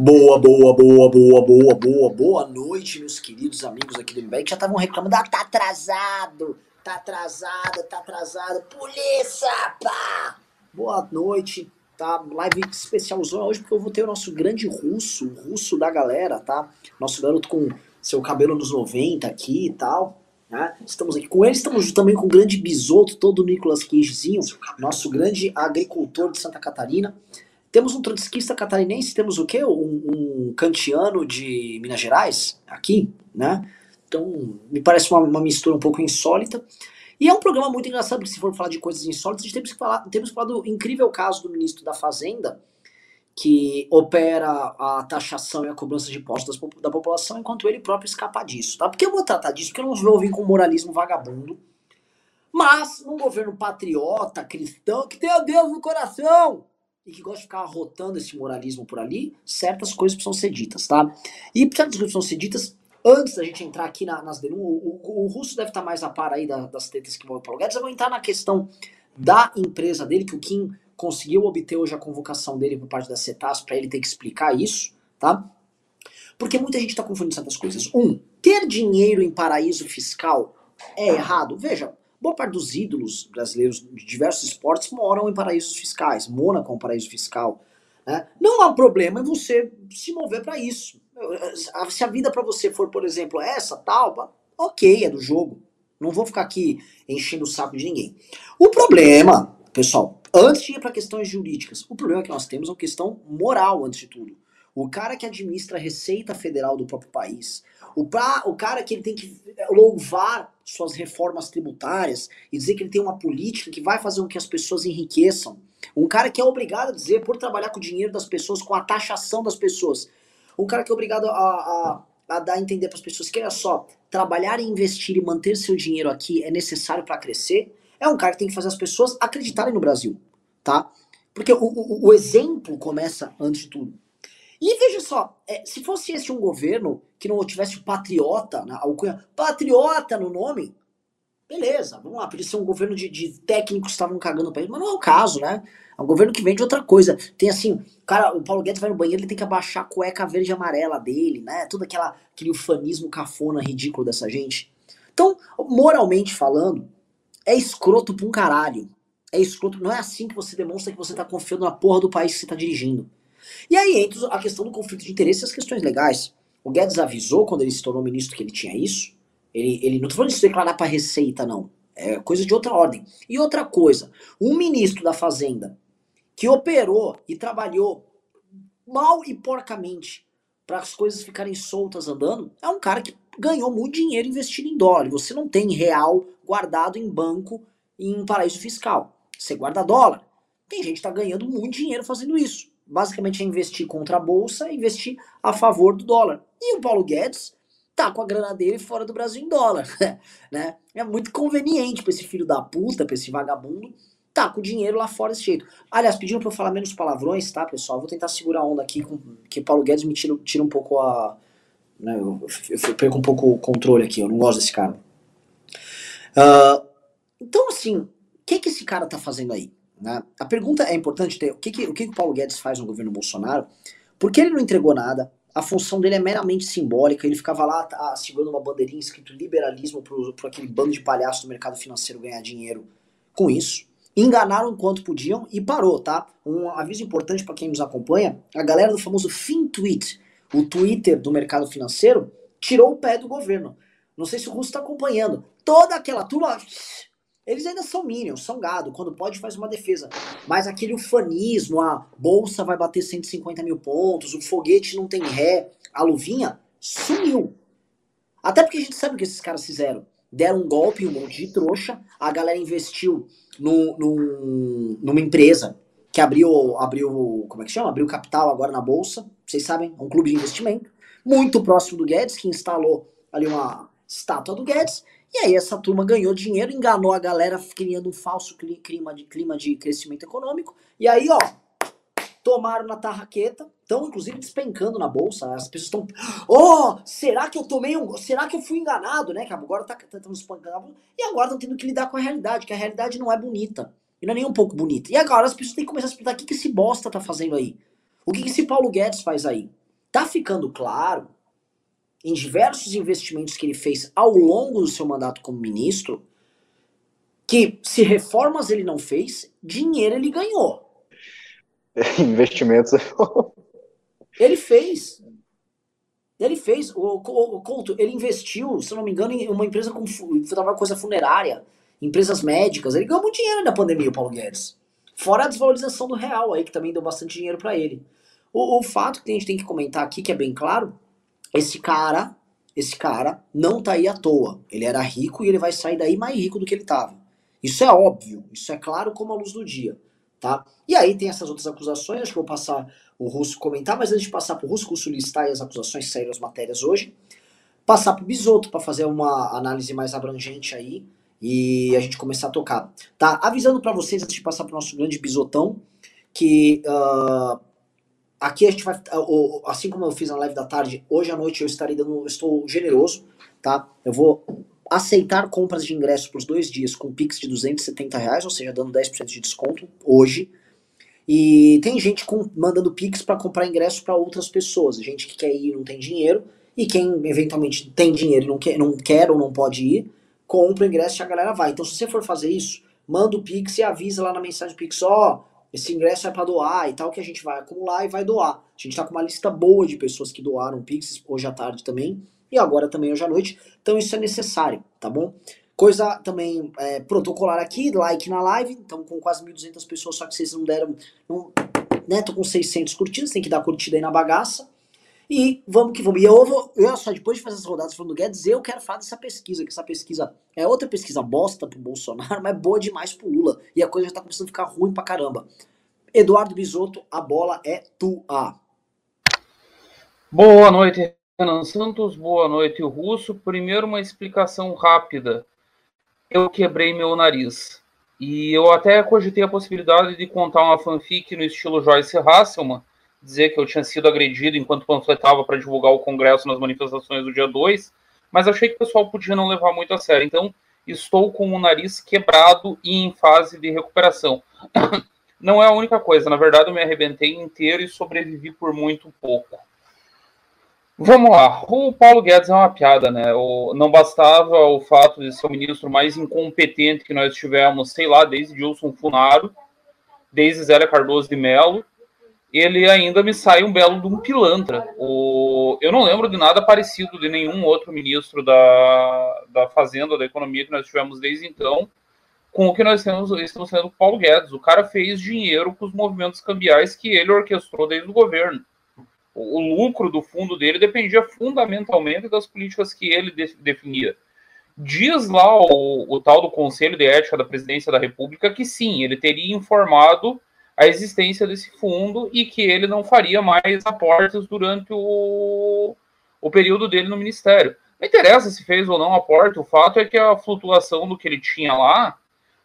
Boa, boa, boa, boa, boa, boa, boa noite, meus queridos amigos aqui do MBA que já estavam reclamando, ah, tá atrasado, tá atrasado, tá atrasado, polícia, pá! Boa noite, tá? Live especialzona hoje porque eu vou ter o nosso grande russo, o russo da galera, tá? Nosso garoto com seu cabelo nos 90 aqui e tal, né? Estamos aqui com ele, estamos também com o grande bisoto, todo o Nicolas Cagezinho, nosso grande agricultor de Santa Catarina. Temos um trotskista catarinense, temos o quê? Um, um kantiano de Minas Gerais, aqui, né? Então, me parece uma, uma, mistura um pouco insólita. E é um programa muito engraçado, porque se for falar de coisas insólitas, a gente temos que falar, temos que falar do incrível caso do ministro da Fazenda, que opera a taxação e a cobrança de impostos da população, enquanto ele próprio escapa disso, tá? Porque eu vou tratar disso, porque eu não vou vir com moralismo vagabundo, mas num governo patriota, cristão, que tem a Deus no coração, e que gosta de ficar arrotando esse moralismo por ali, certas coisas precisam ser ditas, tá? E certas coisas precisam ser ditas antes da gente entrar aqui na, nas denúncias. O, o, o, Russo deve estar mais a par aí da, das tretas que envolvem o Paulo Guedes. Eu vou entrar na questão da empresa dele, que o Kim conseguiu obter hoje a convocação dele por parte da CETAS para ele ter que explicar isso, tá? Porque muita gente está confundindo certas coisas. Um, ter dinheiro em paraíso fiscal é errado? Veja, Boa parte dos ídolos brasileiros de diversos esportes moram em paraísos fiscais. Mônaco é um paraíso fiscal. Né? Não há problema em você se mover para isso. Se a vida para você for, por exemplo, essa, tal, ok, é do jogo. Não vou ficar aqui enchendo o saco de ninguém. O problema, pessoal, antes de ir para questões jurídicas, o problema que nós temos é uma questão moral, antes de tudo. O cara que administra a Receita Federal do próprio país, o, pra, o cara que ele tem que louvar suas reformas tributárias e dizer que ele tem uma política que vai fazer com que as pessoas enriqueçam. Um cara que é obrigado a dizer, por trabalhar com o dinheiro das pessoas, com a taxação das pessoas. Um cara que é obrigado a, a, a dar a entender para as pessoas que, olha só, trabalhar e investir e manter seu dinheiro aqui é necessário para crescer. É um cara que tem que fazer as pessoas acreditarem no Brasil, tá? Porque o, o, o exemplo começa antes de tudo. E veja só, é, se fosse esse um governo que não tivesse patriota, na alcunha, patriota no nome, beleza, vamos lá, podia ser um governo de, de técnicos que estavam cagando o país, mas não é o caso, né? É um governo que vem de outra coisa. Tem assim, cara, o Paulo Guedes vai no banheiro, ele tem que abaixar a cueca verde e amarela dele, né? Todo aquela, aquele ufanismo cafona ridículo dessa gente. Então, moralmente falando, é escroto pra um caralho. É escroto, não é assim que você demonstra que você tá confiando na porra do país que você tá dirigindo. E aí entra a questão do conflito de interesse e as questões legais. O Guedes avisou quando ele se tornou ministro que ele tinha isso. Ele, ele não tô falando de se declarar para Receita, não. É coisa de outra ordem. E outra coisa, um ministro da Fazenda que operou e trabalhou mal e porcamente para as coisas ficarem soltas andando, é um cara que ganhou muito dinheiro investindo em dólar. Você não tem real guardado em banco em paraíso fiscal. Você guarda dólar. Tem gente que está ganhando muito dinheiro fazendo isso basicamente é investir contra a bolsa, investir a favor do dólar. E o Paulo Guedes tá com a grana dele fora do Brasil em dólar, né? É muito conveniente para esse filho da puta, para esse vagabundo, tá com o dinheiro lá fora desse jeito. Aliás, pediram para eu falar menos palavrões, tá, pessoal? Vou tentar segurar a onda aqui, com, que Paulo Guedes me tira, tira um pouco a... Né, eu, eu, perco um pouco o controle aqui, eu não gosto desse cara. Uh, então, assim, o que, que esse cara tá fazendo aí? Né? A pergunta é importante ter o que, que, o que, o Paulo Guedes faz no governo Bolsonaro, porque ele não entregou nada, a função dele é meramente simbólica, ele ficava lá tá, segurando uma bandeirinha escrito liberalismo para aquele bando de palhaços do mercado financeiro ganhar dinheiro com isso. Enganaram quanto podiam e parou, tá? Um aviso importante para quem nos acompanha: a galera do famoso FinTweet, o Twitter do mercado financeiro, tirou o pé do governo. Não sei se o Russo está acompanhando. Toda aquela turma eles ainda são minions, são gado. Quando pode, faz uma defesa. Mas aquele ufanismo, a bolsa vai bater 150 mil pontos, o foguete não tem ré, a luvinha, sumiu. Até porque a gente sabe o que esses caras fizeram. Deram um golpe, um monte de trouxa, a galera investiu no, no, numa empresa que abriu, abriu, como é que chama? Abriu capital agora na bolsa. Vocês sabem, é um clube de investimento. Muito próximo do Guedes, que instalou ali uma estátua do Guedes e aí essa turma ganhou dinheiro, enganou a galera, criando um falso clima de, clima de crescimento econômico. E aí, ó, tomaram na tarraqueta, estão inclusive despencando na bolsa. As pessoas estão, oh, será que eu tomei um, será que eu fui enganado, né? Que agora tá, tá, tá espancando e agora estão tendo que lidar com a realidade, que a realidade não é bonita. E não é nem um pouco bonita. E agora as pessoas têm que começar a explicar o que, que esse bosta tá fazendo aí. O que, que esse Paulo Guedes faz aí? tá ficando claro em diversos investimentos que ele fez ao longo do seu mandato como ministro que se reformas ele não fez, dinheiro ele ganhou. Investimentos. ele fez. Ele fez. O, o, o Couto, ele investiu, se não me engano, em uma empresa com coisa funerária, empresas médicas. Ele ganhou muito dinheiro na pandemia, o Paulo Guedes. Fora a desvalorização do real aí, que também deu bastante dinheiro para ele. O, o fato que a gente tem que comentar aqui, que é bem claro, esse cara, esse cara não tá aí à toa. Ele era rico e ele vai sair daí mais rico do que ele tava. Isso é óbvio, isso é claro como a luz do dia, tá? E aí tem essas outras acusações, acho que vou passar o Russo comentar, mas antes de passar para o Russo, o Russo listar as acusações saíram as matérias hoje, passar para o Bisoto para fazer uma análise mais abrangente aí e a gente começar a tocar. Tá? Avisando para vocês, antes de passar para o nosso grande bisotão, que uh, aqui a gente vai, assim como eu fiz na live da tarde, hoje à noite eu estarei dando, estou generoso, tá? Eu vou aceitar compras de ingresso por dois dias com Pix de 270 reais, ou seja, dando 10% de desconto hoje. E tem gente com, mandando Pix para comprar ingresso para outras pessoas, gente que quer ir e não tem dinheiro, e quem eventualmente tem dinheiro e não quer, não quer ou não pode ir, compra o ingresso e a galera vai. Então se você for fazer isso, manda o Pix e avisa lá na mensagem do Pix, ó, oh, esse ingresso é para doar e tal, que a gente vai acumular e vai doar. A gente tá com uma lista boa de pessoas que doaram Pix hoje à tarde também e agora também hoje à noite. Então isso é necessário, tá bom? Coisa também é, protocolar aqui, like na live, então com quase 1.200 pessoas, só que vocês não deram, não, né, tô com 600 curtidas, tem que dar curtida aí na bagaça. E vamos que vamos. E eu vou, eu só depois de fazer as rodadas falando do Guedes, eu quero falar dessa pesquisa, que essa pesquisa é outra pesquisa bosta pro Bolsonaro, mas boa demais pro Lula. E a coisa já tá começando a ficar ruim pra caramba. Eduardo Bisotto, a bola é tua. Boa noite, Renan Santos, boa noite, Russo. Primeiro, uma explicação rápida. Eu quebrei meu nariz. E eu até cogitei a possibilidade de contar uma fanfic no estilo Joyce Hasselman, dizer que eu tinha sido agredido enquanto panfletava para divulgar o Congresso nas manifestações do dia 2, mas achei que o pessoal podia não levar muito a sério. Então, estou com o nariz quebrado e em fase de recuperação. Não é a única coisa, na verdade, eu me arrebentei inteiro e sobrevivi por muito pouco. Vamos lá. O Paulo Guedes é uma piada, né? O, não bastava o fato de ser o ministro mais incompetente que nós tivemos, sei lá, desde Gilson Funaro, desde Zélia Cardoso de Mello. Ele ainda me sai um belo de um pilantra. O, eu não lembro de nada parecido de nenhum outro ministro da, da Fazenda, da Economia que nós tivemos desde então, com o que nós temos, estamos tendo com o Paulo Guedes. O cara fez dinheiro com os movimentos cambiais que ele orquestrou desde o governo o lucro do fundo dele dependia fundamentalmente das políticas que ele de, definia. Diz lá o, o, tal do Conselho de Ética da Presidência da República que sim, ele teria informado a existência desse fundo e que ele não faria mais aportes durante o, o período dele no Ministério. Não interessa se fez ou não aporte, o fato é que a flutuação do que ele tinha lá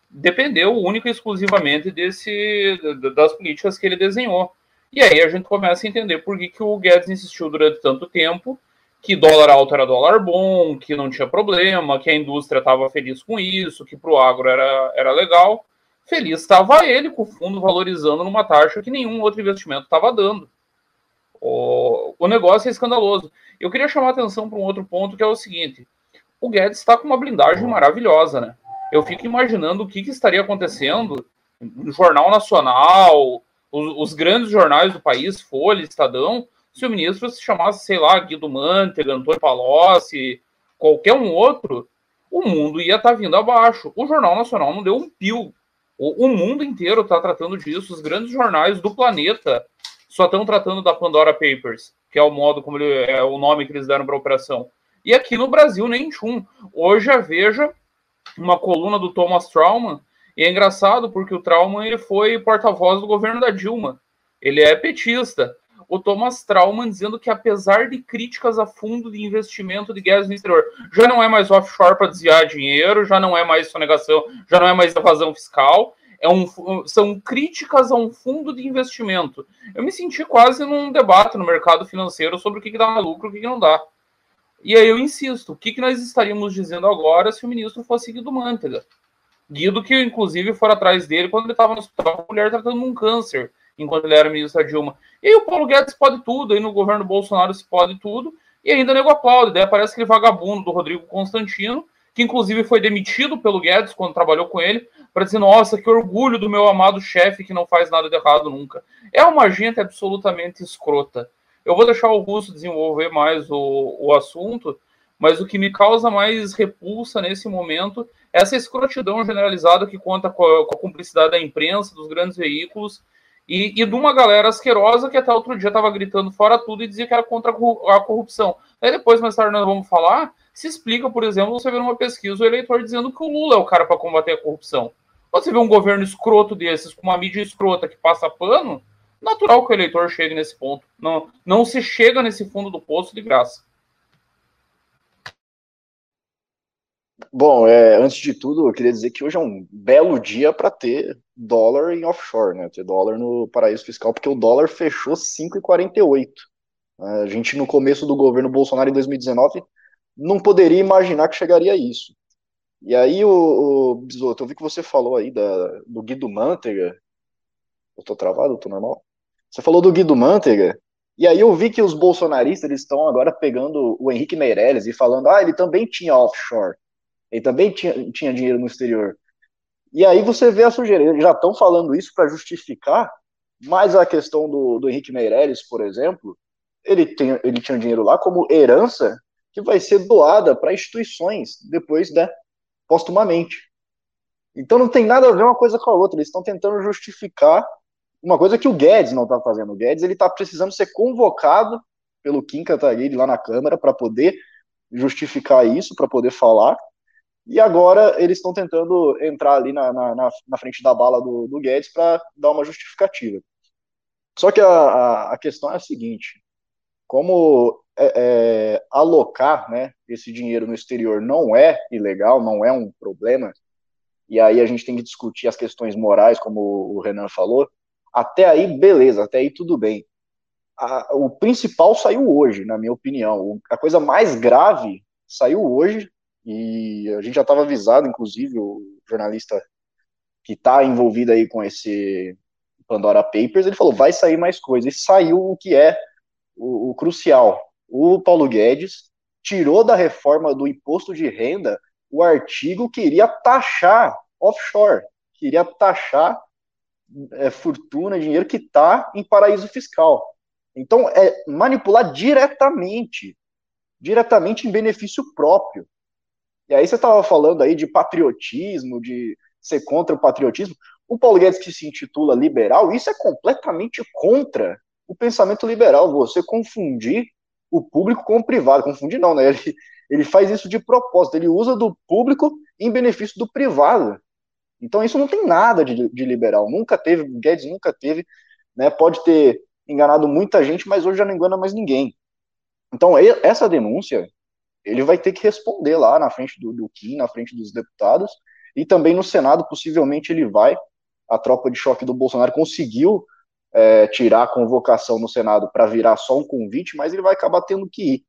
dependeu única e exclusivamente desse, das políticas que ele desenhou. E aí a gente começa a entender por que, que o Guedes insistiu durante tanto tempo que dólar alto era dólar bom, que não tinha problema, que a indústria estava feliz com isso, que para o agro era, era legal. Feliz estava ele com o fundo valorizando numa taxa que nenhum outro investimento estava dando. O, o negócio é escandaloso. Eu queria chamar a atenção para um outro ponto que é o seguinte: o Guedes está com uma blindagem maravilhosa, né? Eu fico imaginando o que, que estaria acontecendo no Jornal Nacional, os, os, grandes jornais do país, Folha, Estadão, se o ministro se chamasse, sei lá, Guido Mantega, Antônio Palocci, qualquer um outro, o mundo ia estar tá vindo abaixo. O Jornal Nacional não deu um pio. O, o mundo inteiro está tratando disso. Os grandes jornais do planeta só estão tratando da Pandora Papers, que é o modo como ele, é o nome que eles deram para a operação. E aqui no Brasil, nem chum. Hoje a Veja, uma coluna do Thomas Trauman, e é engraçado porque o Trauman ele foi porta-voz do governo da Dilma. Ele é petista. O Thomas Trauman dizendo que, apesar de críticas a fundo de investimento de gás no exterior, já não é mais offshore para desviar dinheiro, já não é mais sonegação, já não é mais evasão fiscal, é um, são críticas a um fundo de investimento. Eu me senti quase num debate no mercado financeiro sobre o que, que dá lucro e o que, que não dá. E aí eu insisto, o que, que nós estaríamos dizendo agora se o ministro fosse Guido Mantega? Guido, que inclusive foram atrás dele quando ele estava no hospital, a mulher tratando um câncer. Enquanto ele era ministro da Dilma. E o Paulo Guedes pode tudo, aí no governo Bolsonaro se pode tudo, e ainda nego aplaude. Daí aparece aquele vagabundo do Rodrigo Constantino, que inclusive foi demitido pelo Guedes quando trabalhou com ele, para dizer, nossa, que orgulho do meu amado chefe que não faz nada de errado nunca. É uma gente absolutamente escrota. Eu vou deixar o Russo desenvolver mais o, o assunto, mas o que me causa mais repulsa nesse momento é essa escrotidão generalizada que conta com a, com a cumplicidade da imprensa, dos grandes veículos, e, e, de uma galera asquerosa que até outro dia estava gritando fora tudo e dizia que era contra a corrupção. Aí depois, mais tarde, nós vamos falar, se explica, por exemplo, você vê numa pesquisa o eleitor dizendo que o Lula é o cara para combater a corrupção. Você vê um governo escroto desses, com uma mídia escrota que passa pano, natural que o eleitor chegue nesse ponto. Não, não se chega nesse fundo do poço de graça. Bom, é, antes de tudo, eu queria dizer que hoje é um belo dia para ter dólar em offshore, né? Ter dólar no paraíso fiscal, porque o dólar fechou 5,48. A gente, no começo do governo Bolsonaro, em 2019, não poderia imaginar que chegaria a isso. E aí, o, o Bisoto, eu vi que você falou aí da, do Guido Mantega. Eu tô travado? Eu tô normal? Você falou do Guido Mantega, e aí eu vi que os bolsonaristas eles estão agora pegando o Henrique Meirelles e falando, ah, ele também tinha offshore, ele também tinha, tinha dinheiro no exterior. E aí você vê a sujeira, eles já estão falando isso para justificar, mas a questão do, do Henrique Meirelles, por exemplo, ele, tem, ele tinha dinheiro lá como herança que vai ser doada para instituições depois, né, postumamente. Então não tem nada a ver uma coisa com a outra, eles estão tentando justificar uma coisa que o Guedes não está fazendo. O Guedes ele está precisando ser convocado pelo Kim Kataguiri lá na Câmara para poder justificar isso, para poder falar. E agora eles estão tentando entrar ali na, na, na, frente da bala do, do Guedes para dar uma justificativa. Só que a, a, questão é a seguinte: como é, é, alocar né, esse dinheiro no exterior não é ilegal, não é um problema, e aí a gente tem que discutir as questões morais, como o Renan falou, até aí, beleza, até aí tudo bem. A, o principal saiu hoje, na minha opinião. A coisa mais grave saiu hoje, e a gente já estava avisado, inclusive, o jornalista que está envolvido aí com esse Pandora Papers, ele falou, vai sair mais coisa. E saiu o que é o, o crucial. O Paulo Guedes tirou da reforma do imposto de renda o artigo que iria taxar offshore, queria taxar é, fortuna, dinheiro que está em paraíso fiscal. Então, é manipular diretamente, diretamente em benefício próprio. E aí você estava falando aí de patriotismo, de ser contra o patriotismo. O Paulo Guedes que se intitula liberal, isso é completamente contra o pensamento liberal. Você confundir o público com o privado. Confundir não, né? Ele, ele faz isso de propósito. Ele usa do público em benefício do privado. Então isso não tem nada de, de liberal, nunca teve, Guedes nunca teve, né, pode ter enganado muita gente, mas hoje já não engana mais ninguém. Então essa denúncia, ele vai ter que responder lá na frente do, do Kim, na frente dos deputados, e também no Senado, possivelmente ele vai, a tropa de choque do Bolsonaro conseguiu é, tirar a convocação no Senado para virar só um convite, mas ele vai acabar tendo que ir.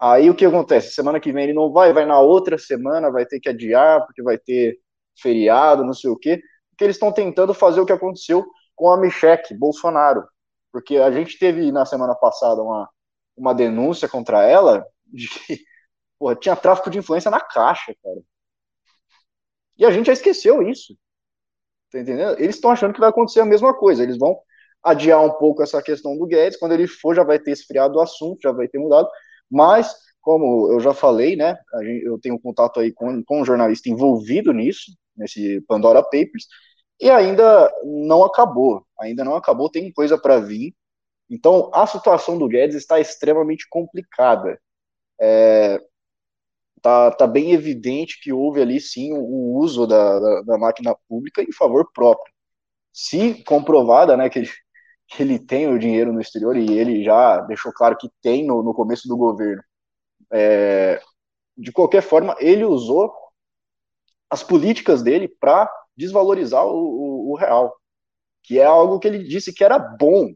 Aí o que acontece? Semana que vem ele não vai, vai na outra semana, vai ter que adiar, porque vai ter feriado, não sei o quê, porque eles estão tentando fazer o que aconteceu com a Michelle Bolsonaro. Porque a gente teve na semana passada uma, uma denúncia contra ela de que porra, tinha tráfico de influência na caixa, cara. E a gente já esqueceu isso. Tá entendendo? Eles estão achando que vai acontecer a mesma coisa. Eles vão adiar um pouco essa questão do Guedes. Quando ele for, já vai ter esfriado o assunto, já vai ter mudado. Mas, como eu já falei, né? eu tenho contato aí com, com um jornalista envolvido nisso, nesse Pandora Papers, e ainda não acabou, ainda não acabou, tem coisa para vir. Então, a situação do Guedes está extremamente complicada. É, tá, tá bem evidente que houve ali sim o, uso da, da, da, máquina pública em favor próprio. Se comprovada, né, que ele, que ele tem o dinheiro no exterior e ele já deixou claro que tem no, no começo do governo, é, de qualquer forma, ele usou as políticas dele para desvalorizar o, o, o, real, que é algo que ele disse que era bom.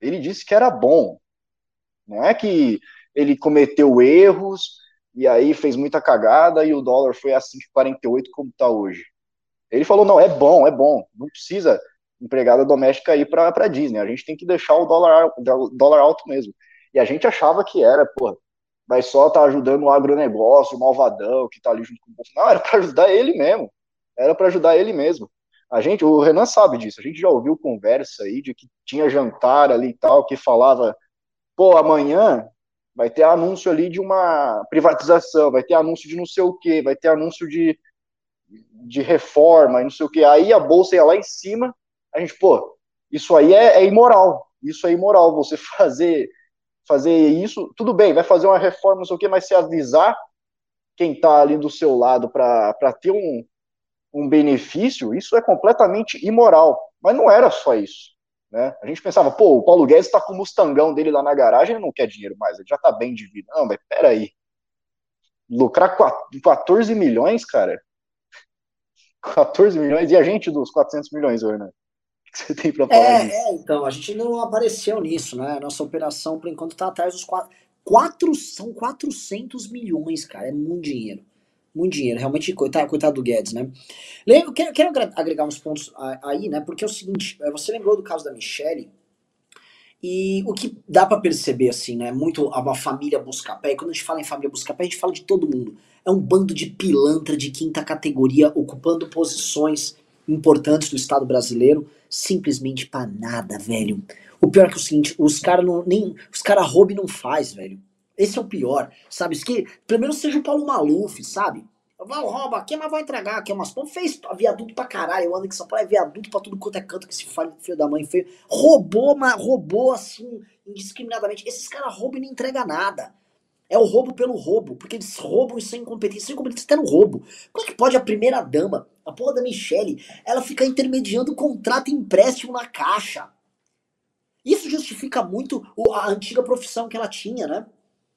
Ele disse que era bom. Não é que ele cometeu erros e aí fez muita cagada e o dólar foi a 5,48 como está hoje. Ele falou, não, é bom, é bom, não precisa empregada doméstica ir para a Disney. A gente tem que deixar o dólar, dólar alto mesmo. E a gente achava que era, porra, vai só tá ajudando o agronegócio, o malvadão que está ali junto com o Bolsonaro. Não, era para ajudar ele mesmo. Era para ajudar ele mesmo. A gente, o Renan sabe disso. A gente já ouviu conversa aí de que tinha jantar ali e tal, que falava, pô, amanhã vai ter anúncio ali de uma privatização, vai ter anúncio de não sei o quê, vai ter anúncio de, de reforma e não sei o quê. Aí a bolsa ia lá em cima, a gente, pô, isso aí é, é imoral. Isso é imoral. Você fazer fazer isso, tudo bem, vai fazer uma reforma, não sei o quê, mas se avisar quem está ali do seu lado para ter um, um benefício, isso é completamente imoral. Mas não era só isso. Né? A gente pensava, pô, o Paulo Guedes está com o Mustangão dele lá na garagem, ele não quer dinheiro mais, ele já está bem de vida. Não, mas peraí. Lucrar 14 milhões, cara? 14 milhões? E a gente dos 400 milhões, Werner? O que você tem para falar é? É, então, a gente não apareceu nisso, né? Nossa operação, por enquanto, está atrás dos 4... 4... São 400 milhões, cara, é muito dinheiro. Muito dinheiro, realmente, coitado, coitado do Guedes, né? Eu quero, quero agregar uns pontos aí, né? Porque é o seguinte, é, você lembrou do caso da Michelle, e o que dá para perceber, assim, né? Muito uma família busca-pé, e quando a gente fala em família busca-pé, a gente fala de todo mundo. É um bando de pilantra de quinta categoria ocupando posições importantes do Estado brasileiro, simplesmente para nada, velho. O pior é que é o seguinte, os caras não nem os cara rouba e não faz, velho. Esse é o pior, sabe? Que pelo menos seja o Paulo Maluf, sabe? Vai, rouba aqui, mas vai entregar aqui umas pão. Fez viaduto pra caralho. Em São Paulo, é viaduto pra tudo quanto é canto que esse filho da mãe fez. Roubou, mas roubou assim, indiscriminadamente. Esses caras roubam e não entregam nada. É o roubo pelo roubo, porque eles roubam e são incompetentes. São incompetentes até no roubo. Como é que pode a primeira dama, a porra da Michelle, ela ficar intermediando contrato e empréstimo na caixa? Isso justifica muito a antiga profissão que ela tinha, né?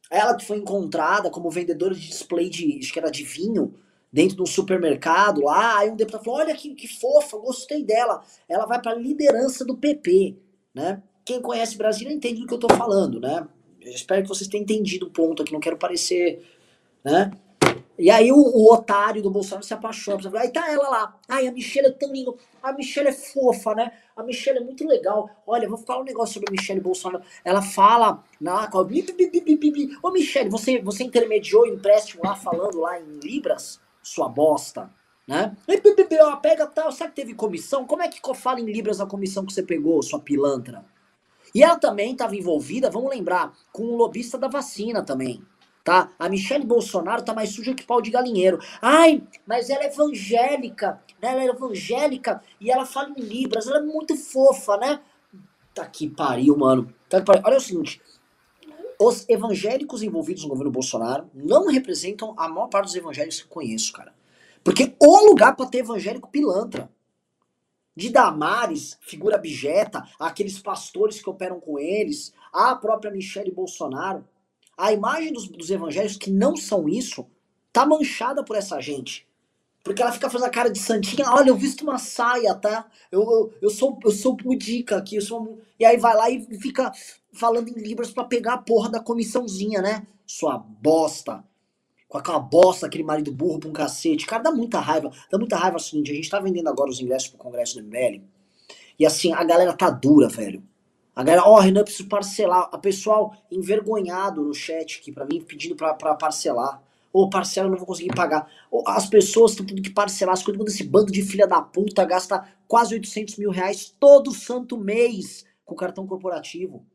Ela foi encontrada como vendedora de display de, acho que era de vinho, dentro de um supermercado lá. Aí um deputado falou: Olha que, que fofa, gostei dela. Ela vai para a liderança do PP, né? Quem conhece Brasília entende do que eu tô falando, né? Eu espero que vocês tenham entendido o ponto aqui, não quero parecer, né? E aí o, o, otário do Bolsonaro se apaixona. Aí tá ela lá. Ai, a Michelle é tão linda. A Michelle é fofa, né? A Michelle é muito legal. Olha, vou falar um negócio sobre a Michelle Bolsonaro. Ela fala na. Ô, Michelle, você, você intermediou o empréstimo lá falando lá em Libras? Sua bosta. Né? Ela pega tal. Sabe que teve comissão? Como é que fala em Libras a comissão que você pegou, sua pilantra? E ela também estava envolvida, vamos lembrar, com o lobista da vacina também tá? A Michelle Bolsonaro tá mais suja que pau de galinheiro. Ai, mas ela é evangélica, né? Ela é evangélica e ela fala em libras, ela é muito fofa, né? Tá que pariu, mano. Tá que pariu. Olha o seguinte, os evangélicos envolvidos no governo Bolsonaro não representam a maior parte dos evangélicos que conheço, cara. Porque o lugar para ter evangélico pilantra. De Damares, figura abjeta, aqueles pastores que operam com eles, a própria Michelle Bolsonaro. A imagem dos, dos evangélicos que não são isso tá manchada por essa gente. Porque ela fica fazendo a cara de santinha, olha, eu visto uma saia, tá? Eu, eu, eu sou eu sou pudica aqui, eu sou... E aí vai lá e fica falando em libras para pegar a porra da comissãozinha, né? Sua bosta. Com aquela bosta, aquele marido burro pra um cacete. Cara, dá muita raiva. Dá muita raiva assim, a gente tá vendendo agora os ingressos pro congresso do MBL. E assim, a galera tá dura, velho. A galera, ó, oh, Renan, preciso parcelar. A pessoal envergonhado no chat aqui pra mim, pedindo pra parcelar. Ô, oh, parcela, eu não vou conseguir pagar. Oh, as pessoas estão tendo que parcelar as coisas. Quando esse bando de filha da puta gasta quase 800 mil reais todo santo mês com cartão corporativo.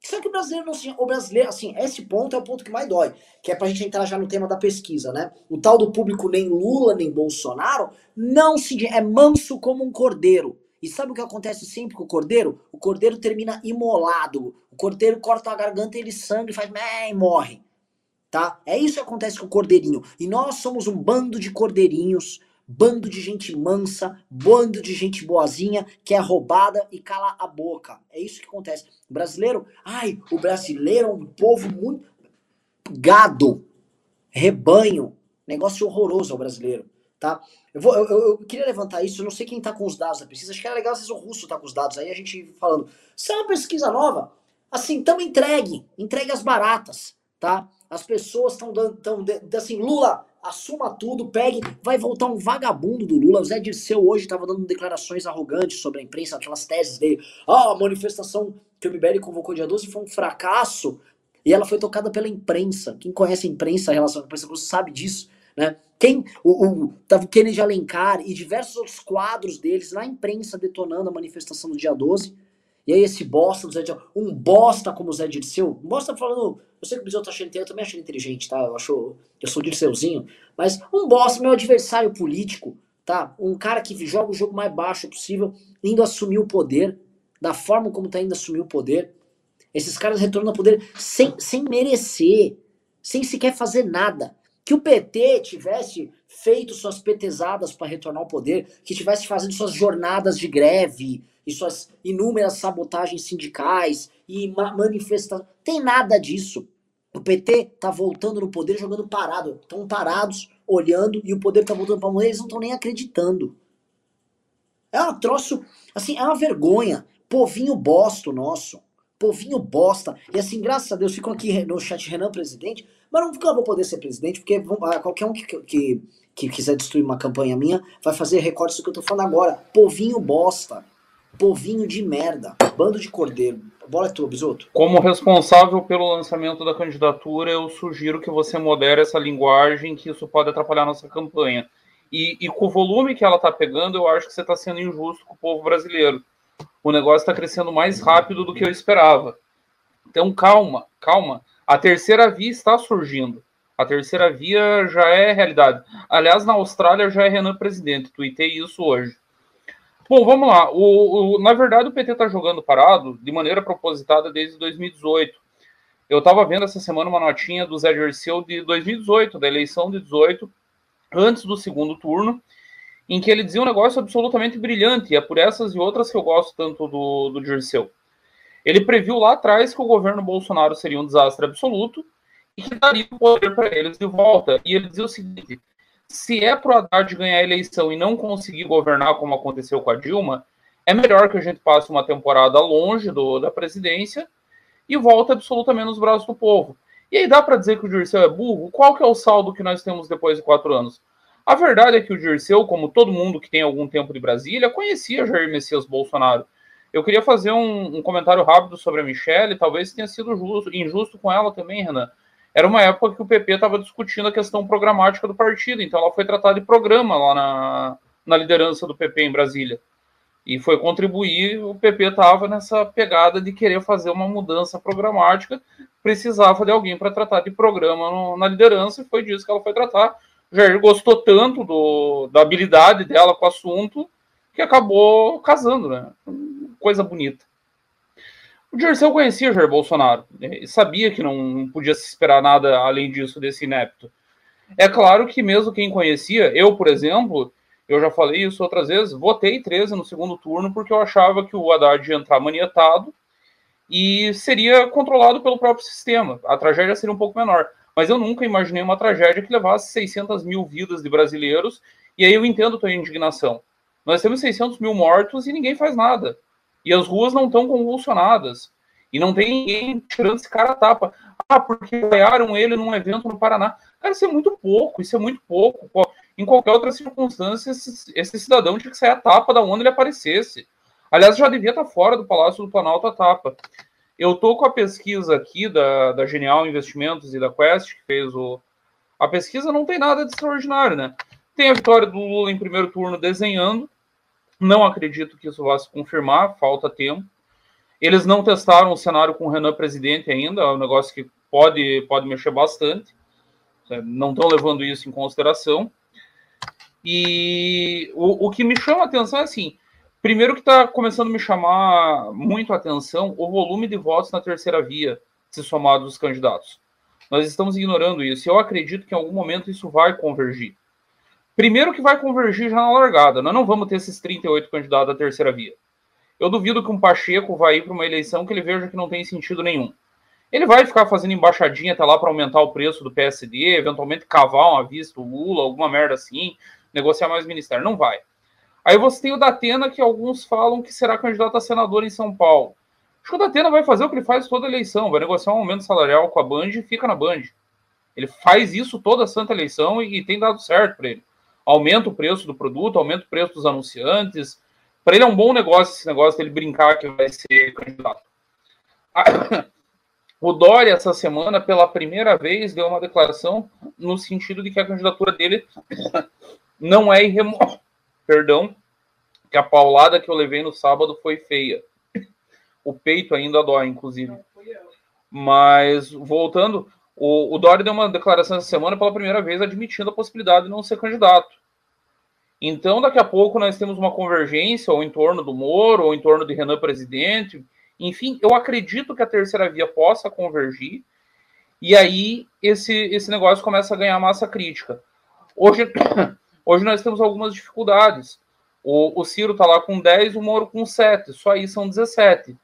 Só que o brasileiro não se. O brasileiro, assim, esse ponto é o ponto que mais dói. Que é pra gente entrar já no tema da pesquisa, né? O tal do público nem Lula nem Bolsonaro não se. É manso como um cordeiro. E sabe o que acontece sempre com o cordeiro? O cordeiro termina imolado. O cordeiro corta a garganta, ele sangue, faz e morre. Tá? É isso que acontece com o cordeirinho. E nós somos um bando de cordeirinhos, bando de gente mansa, bando de gente boazinha que é roubada e cala a boca. É isso que acontece. O brasileiro, ai, o brasileiro é um povo muito gado, rebanho, negócio horroroso ao brasileiro tá? Eu, vou, eu, eu, queria levantar isso, eu não sei quem tá com os dados da pesquisa, acho que era legal às vezes o Russo tá com os dados aí, a gente falando. Se é uma pesquisa nova, assim, então entregue, entregue as baratas, tá? As pessoas estão dando, tão, assim, Lula, assuma tudo, pegue, vai voltar um vagabundo do Lula. O Zé Dirceu hoje estava dando declarações arrogantes sobre a imprensa, aquelas teses dele. Ah, a manifestação que o MBL convocou dia 12 foi um fracasso e ela foi tocada pela imprensa. Quem conhece a imprensa, a relação com a imprensa, sabe disso, né? Quem, o, o, o Kennedy Alencar e diversos outros quadros deles na imprensa detonando a manifestação do dia 12. E aí esse bosta do Zé Dirceu, um bosta como o Zé Dirceu, um bosta falando, eu sei que o Bisotto tá achando eu também achei inteligente, tá? Eu acho, eu sou Dirceuzinho, mas um bosta, meu adversário político, tá? Um cara que joga o jogo mais baixo possível, indo assumir o poder, da forma como tá indo assumir o poder. Esses caras retornam ao poder sem, sem merecer, sem sequer fazer nada. Que o PT tivesse feito suas petezadas para retornar ao poder, que tivesse fazendo suas jornadas de greve, e suas inúmeras sabotagens sindicais e ma manifestações. Tem nada disso. O PT tá voltando no poder jogando parado. Estão parados, olhando, e o poder tá voltando para poder, eles não estão nem acreditando. É um troço, assim, é uma vergonha. Povinho bosta o nosso. Povinho bosta. E assim, graças a Deus, ficam aqui no chat Renan presidente, mas não vou poder ser presidente, porque ah, qualquer um que, que, que quiser destruir uma campanha minha vai fazer recorte do que eu tô falando agora. Povinho bosta. Povinho de merda. Bando de cordeiro. Bola é tua, Bisoto. Como responsável pelo lançamento da candidatura, eu sugiro que você modere essa linguagem, que isso pode atrapalhar nossa campanha. E, e com o volume que ela está pegando, eu acho que você está sendo injusto com o povo brasileiro. O negócio está crescendo mais rápido do que eu esperava. Então, calma, calma. A terceira via está surgindo. A terceira via já é realidade. Aliás, na Austrália já é Renan presidente. Tuitei isso hoje. Bom, vamos lá. O, o, na verdade, o PT está jogando parado de maneira propositada desde 2018. Eu estava vendo essa semana uma notinha do Zé Dirceu de 2018, da eleição de 18, antes do segundo turno, em que ele dizia um negócio absolutamente brilhante, e é por essas e outras que eu gosto tanto do, do Dirceu. Ele previu lá atrás que o governo Bolsonaro seria um desastre absoluto e que daria o poder para eles de volta. E ele dizia o seguinte: se é pro Haddad ganhar a eleição e não conseguir governar como aconteceu com a Dilma, é melhor que a gente passe uma temporada longe do, da presidência e volte absolutamente nos braços do povo. E aí dá para dizer que o Dirceu é burro? Qual que é o saldo que nós temos depois de quatro anos? A verdade é que o Dirceu, como todo mundo que tem algum tempo de Brasília, conhecia Jair Messias Bolsonaro. Eu queria fazer um, um comentário rápido sobre a Michelle, talvez tenha sido justo, injusto com ela também, Renan era uma época que o PP estava discutindo a questão programática do partido, então ela foi tratada de programa lá na, na liderança do PP em Brasília. E foi contribuir, o PP estava nessa pegada de querer fazer uma mudança programática, precisava de alguém para tratar de programa no, na liderança, e foi disso que ela foi tratar. Jair gostou tanto do, da habilidade dela com o assunto que acabou casando, né? Coisa bonita. O Dirceu conhecia Jair Bolsonaro né, e sabia que não podia se esperar nada além disso desse inepto. É claro que mesmo quem conhecia, eu, por exemplo, eu já falei isso outras vezes, votei 13 no segundo turno porque eu achava que o Haddad ia entrar manietado e seria controlado pelo próprio sistema. A tragédia seria um pouco menor. Mas eu nunca imaginei uma tragédia que levasse 600 mil vidas de brasileiros, e aí eu entendo a tua indignação. Nós temos 600 mil mortos e ninguém faz nada. E as ruas não estão convulsionadas. E não tem ninguém tirando esse cara a tapa. Ah, porque ganharam ele num evento no Paraná. Cara, isso é muito pouco, isso é muito pouco. Em qualquer outra circunstância, esse, esse cidadão tinha que sair a tapa da onde ele aparecesse. Aliás, já devia estar fora do Palácio do Planalto a tapa. Eu tô com a pesquisa aqui da, da Genial Investimentos e da Quest, que fez o. A pesquisa não tem nada de extraordinário, né? Tem a vitória do Lula em primeiro turno desenhando, não acredito que isso vá se confirmar, falta tempo. Eles não testaram o cenário com o Renan presidente ainda, é um negócio que pode, pode mexer bastante. Não estão levando isso em consideração. E o, o que me chama a atenção é assim: primeiro, que está começando a me chamar muito a atenção o volume de votos na terceira via, se somado dos candidatos. Nós estamos ignorando isso. Eu acredito que em algum momento isso vai convergir. Primeiro que vai convergir já na largada. Nós não vamos ter esses 38 candidatos da terceira via. Eu duvido que um Pacheco vai ir para uma eleição que ele veja que não tem sentido nenhum. Ele vai ficar fazendo embaixadinha até lá para aumentar o preço do PSD, eventualmente cavar uma vista o Lula, alguma merda assim, negociar mais ministério. Não vai. Aí você tem o Datena, que alguns falam que será candidato a senador em São Paulo. Acho que o Datena vai fazer o que ele faz toda eleição, vai negociar um aumento salarial com a Band e fica na Band. Ele faz isso toda santa eleição e, e tem dado certo para ele. Aumenta o preço do produto, aumenta o preço dos anunciantes. Para ele é um bom negócio esse negócio dele brincar que vai ser candidato. O Dória, essa semana, pela primeira vez, deu uma declaração no sentido de que a candidatura dele não é irremovível. Perdão, que a paulada que eu levei no sábado foi feia. O peito ainda dói, inclusive. Mas, voltando, o, o Dória deu uma declaração essa semana pela primeira vez admitindo a possibilidade de não ser candidato. Então, daqui a pouco, nós temos uma convergência ou em torno do Moro, ou em torno de Renan presidente, enfim, eu acredito que a terceira via possa convergir e aí esse, esse negócio começa a ganhar massa crítica. Hoje, hoje nós temos algumas dificuldades. O, o Ciro está lá com 10, o Moro com 7, só aí são 17.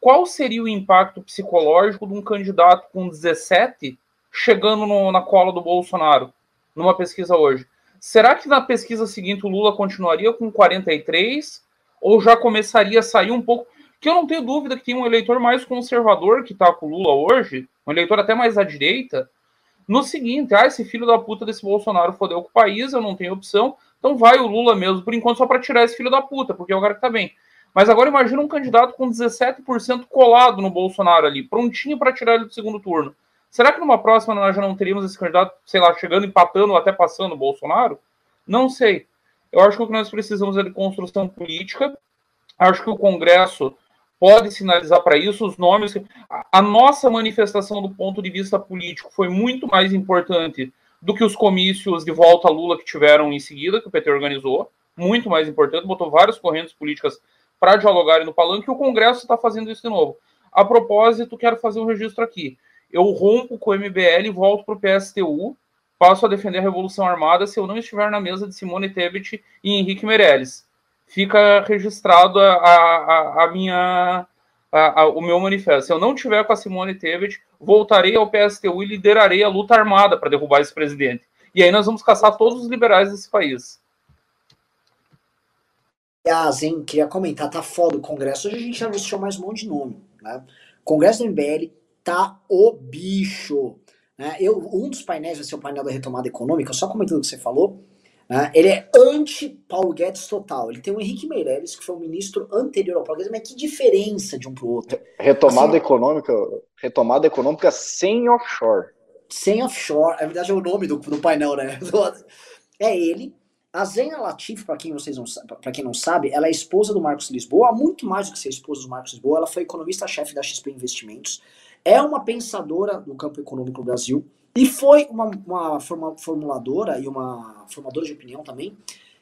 Qual seria o impacto psicológico de um candidato com 17 chegando no, na cola do Bolsonaro numa pesquisa hoje? Será que na pesquisa seguinte o Lula continuaria com 43 ou já começaria a sair um pouco? que eu não tenho dúvida que tem um eleitor mais conservador que tá com o Lula hoje, um eleitor até mais à direita, no seguinte, ah, esse filho da puta desse Bolsonaro fodeu com o país, eu não tenho opção, então vai o Lula mesmo, por enquanto, só para tirar esse filho da puta, porque é o cara que tá bem. Mas agora imagina um candidato com 17% colado no Bolsonaro ali, prontinho para tirar ele do segundo turno. Será que numa próxima nós já não teríamos esse candidato, sei lá, chegando, empatando ou até passando o Bolsonaro? Não sei. Eu acho que o que nós precisamos é de construção política. Acho que o Congresso pode sinalizar para isso os nomes. A nossa manifestação do ponto de vista político foi muito mais importante do que os comícios de volta a Lula que tiveram em seguida, que o PT organizou. Muito mais importante, botou várias correntes políticas para dialogarem no palanque e o Congresso está fazendo isso de novo. A propósito, quero fazer um registro aqui. Eu rompo com o MBL e volto para o PSTU, passo a defender a Revolução Armada se eu não estiver na mesa de Simone Tebet e Henrique Meirelles fica registrado a, a, a minha, a, o meu manifesto. Se eu não tiver com a Simone Tebet, voltarei ao PSTU e liderarei a luta armada para derrubar esse presidente. E aí nós vamos caçar todos os liberais desse país. Aliás, hein, queria comentar, tá foda o Congresso. Hoje a gente anunciou mais um monte de nome. Né? Congresso do MBL tá o bicho. Né? Eu, um dos painéis vai ser o painel da retomada econômica, só comentando o que você falou. Né? Ele é anti-Paulo Guedes total. Ele tem o Henrique Meirelles, que foi o ministro anterior ao Paulo Guedes, mas que diferença de um para o outro? Retomada assim, econômica, retomada econômica sem offshore. Sem offshore, é verdade é o nome do, do painel, né? É ele. A Zena Latif, para quem vocês não para quem não sabe, ela é esposa do Marcos Lisboa, muito mais do que ser esposa do Marcos Lisboa, ela foi economista-chefe da XP Investimentos. É uma pensadora do campo econômico no Brasil e foi uma, uma formuladora e uma formadora de opinião também,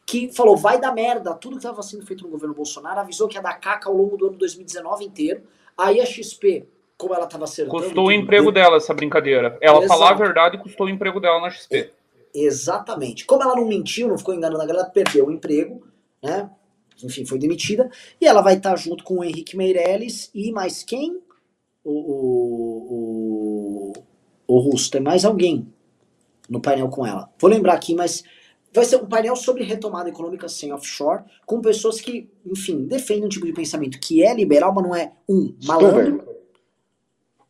que falou, vai dar merda, tudo que estava sendo feito no governo Bolsonaro, avisou que ia dar caca ao longo do ano 2019 inteiro. Aí a XP, como ela estava acertando... Custou o emprego dela, essa brincadeira. Ela Exato. falar a verdade custou o emprego dela na XP. Exatamente. Como ela não mentiu, não ficou enganando a galera, perdeu o emprego, né? Enfim, foi demitida. E ela vai estar junto com o Henrique Meirelles e mais quem? o, o, o o Russo, tem mais alguém no painel com ela. Vou lembrar aqui, mas vai ser um painel sobre retomada econômica sem offshore, com pessoas que, enfim, defendem um tipo de pensamento que é liberal, mas não é um malandro.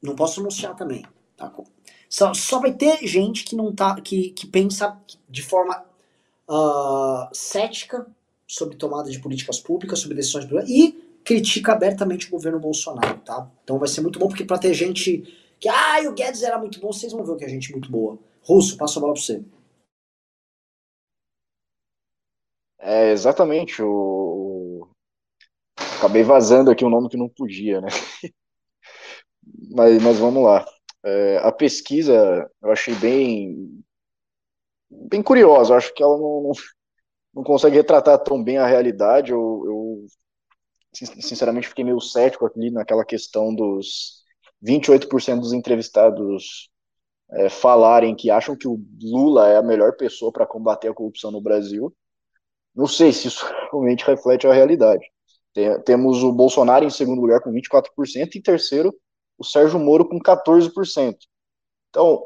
Não posso anunciar também. Tá? Só, só vai ter gente que não tá, que, que pensa de forma uh, cética sobre tomada de políticas públicas, sobre decisões e critica abertamente o governo Bolsonaro, tá? Então vai ser muito bom porque para ter gente que, ah, o Guedes era muito bom, vocês vão ver o que a gente é muito boa. Russo, passo a bola para você. É, exatamente. O... Acabei vazando aqui um nome que não podia, né? mas, mas vamos lá. É, a pesquisa eu achei bem bem curiosa. Eu acho que ela não, não, não consegue retratar tão bem a realidade. Eu, eu sinceramente fiquei meio cético ali naquela questão dos 28% dos entrevistados é, falarem que acham que o Lula é a melhor pessoa para combater a corrupção no Brasil. Não sei se isso realmente reflete a realidade. Tem, temos o Bolsonaro em segundo lugar com 24% e terceiro o Sérgio Moro com 14%. Então,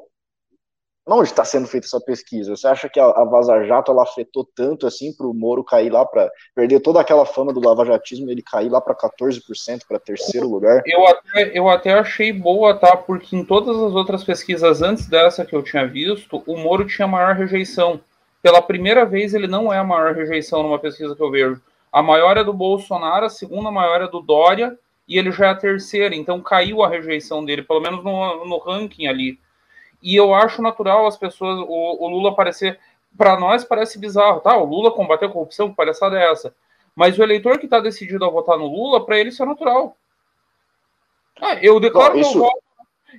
onde está sendo feita essa pesquisa? Você acha que a, a Vaza Jato ela afetou tanto assim para o Moro cair lá para perder toda aquela fama do lavajatismo, ele cair lá para 14% para terceiro lugar? Eu até, eu até achei boa, tá? Porque em todas as outras pesquisas antes dessa que eu tinha visto, o Moro tinha maior rejeição. Pela primeira vez, ele não é a maior rejeição numa pesquisa que eu vejo. A maior é do Bolsonaro, a segunda maior é do Dória, e ele já é a terceira, então caiu a rejeição dele, pelo menos no, no ranking ali. E eu acho natural as pessoas, o, o Lula aparecer. Para nós parece bizarro, tá? O Lula combateu a corrupção, que palhaçada é essa? Mas o eleitor que está decidido a votar no Lula, para ele isso é natural. Ah, eu declaro Bom, isso... meu voto.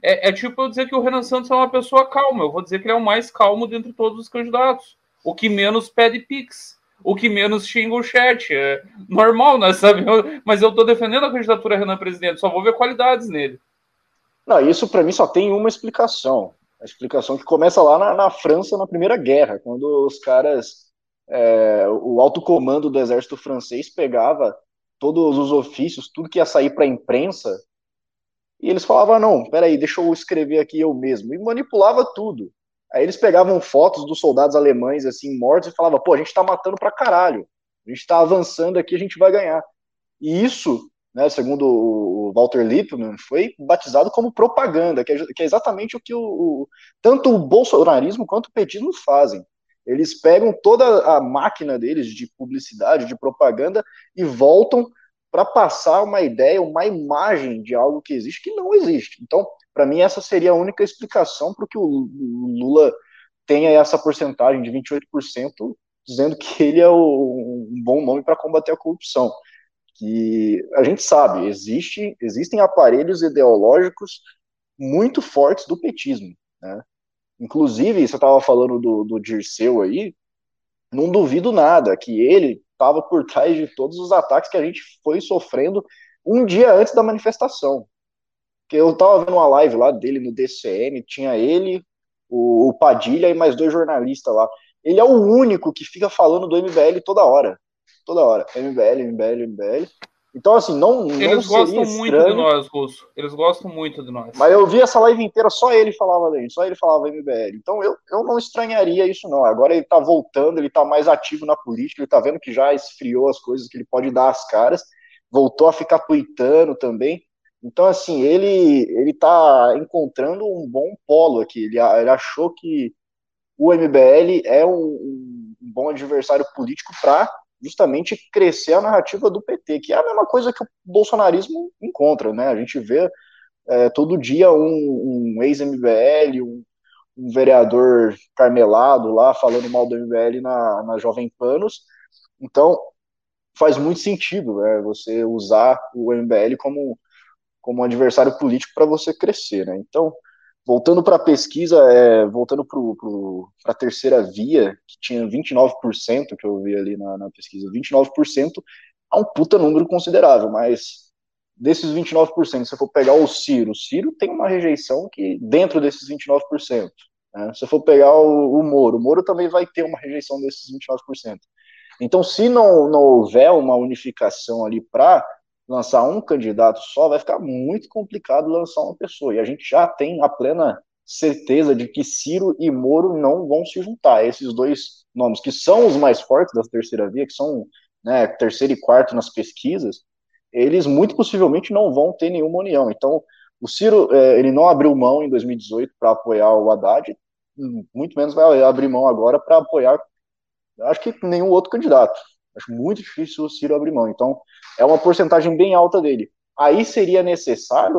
É, é, tipo eu dizer que o Renan Santos é uma pessoa calma. Eu vou dizer que ele é o mais calmo dentre todos os candidatos. O que menos pede pix. O que menos xinga o chat. É normal, né? Sabe? Eu, mas eu estou defendendo a candidatura Renan presidente. Só vou ver qualidades nele. Não, isso para mim só tem uma explicação. A explicação que começa lá na, na França, na Primeira Guerra, quando os caras, é, o alto comando do exército francês pegava todos os ofícios, tudo que ia sair para a imprensa, e eles falavam, não, peraí, deixa eu escrever aqui eu mesmo, e manipulava tudo. Aí eles pegavam fotos dos soldados alemães, assim, mortos, e falavam, pô, a gente tá matando pra caralho, a gente tá avançando aqui, a gente vai ganhar. E isso né, segundo o Walter Lippmann, foi batizado como propaganda, que é, que é exatamente o que o, o, tanto o bolsonarismo quanto o petismo fazem. Eles pegam toda a máquina deles de publicidade, de propaganda, e voltam para passar uma ideia, uma imagem de algo que existe que não existe. Então, para mim, essa seria a única explicação para que o Lula tenha essa porcentagem de 28%, dizendo que ele é o, um bom nome para combater a corrupção que a gente sabe, existe, existem aparelhos ideológicos muito fortes do petismo, né? Inclusive, você estava falando do, do Dirceu aí, não duvido nada que ele estava por trás de todos os ataques que a gente foi sofrendo um dia antes da manifestação. Que eu estava vendo uma live lá dele no DCM, tinha ele, o, o Padilha e mais dois jornalistas lá. Ele é o único que fica falando do MBL toda hora toda hora. MBL, MBL, MBL. Então, assim, não. Eles não gostam muito de nós, Russo. Eles gostam muito de nós. Mas eu vi essa live inteira, só ele falava dele, só ele falava MBL. Então eu, eu não estranharia isso, não. Agora ele tá voltando, ele tá mais ativo na política, ele tá vendo que já esfriou as coisas que ele pode dar às caras, voltou a ficar tuitando também. Então, assim, ele, ele tá encontrando um bom polo aqui. Ele, ele achou que o MBL é um, um bom adversário político para justamente crescer a narrativa do PT, que é a mesma coisa que o bolsonarismo encontra, né? A gente vê é, todo dia um, um ex-MBL, um, um, vereador carmelado lá falando mal do MBL na, na Jovem Panos. Então, faz muito sentido né, você usar o MBL como, como adversário político para você crescer, né? Então, Voltando para a pesquisa, é, voltando para a terceira via, que tinha 29%, que eu vi ali na, na pesquisa, 29% é um puta número considerável, mas desses 29%, se você for pegar o Ciro, o Ciro tem uma rejeição que dentro desses 29%. Né? Se for pegar o, o Moro, o Moro também vai ter uma rejeição desses 29%. Então, se não, não houver uma unificação ali para lançar um candidato só, vai ficar muito complicado lançar uma pessoa. E a gente já tem a plena certeza de que Ciro e Moro não vão se juntar. Esses dois nomes, que são os mais fortes da terceira via, que são né, terceiro e quarto nas pesquisas, eles muito possivelmente não vão ter nenhuma união. Então, o Ciro, é, ele não abriu mão em 2018 para apoiar o Haddad, muito menos vai abrir mão agora para apoiar, acho que nenhum outro candidato. Acho muito difícil o Ciro abrir mão. Então, é uma porcentagem bem alta dele. Aí seria necessário,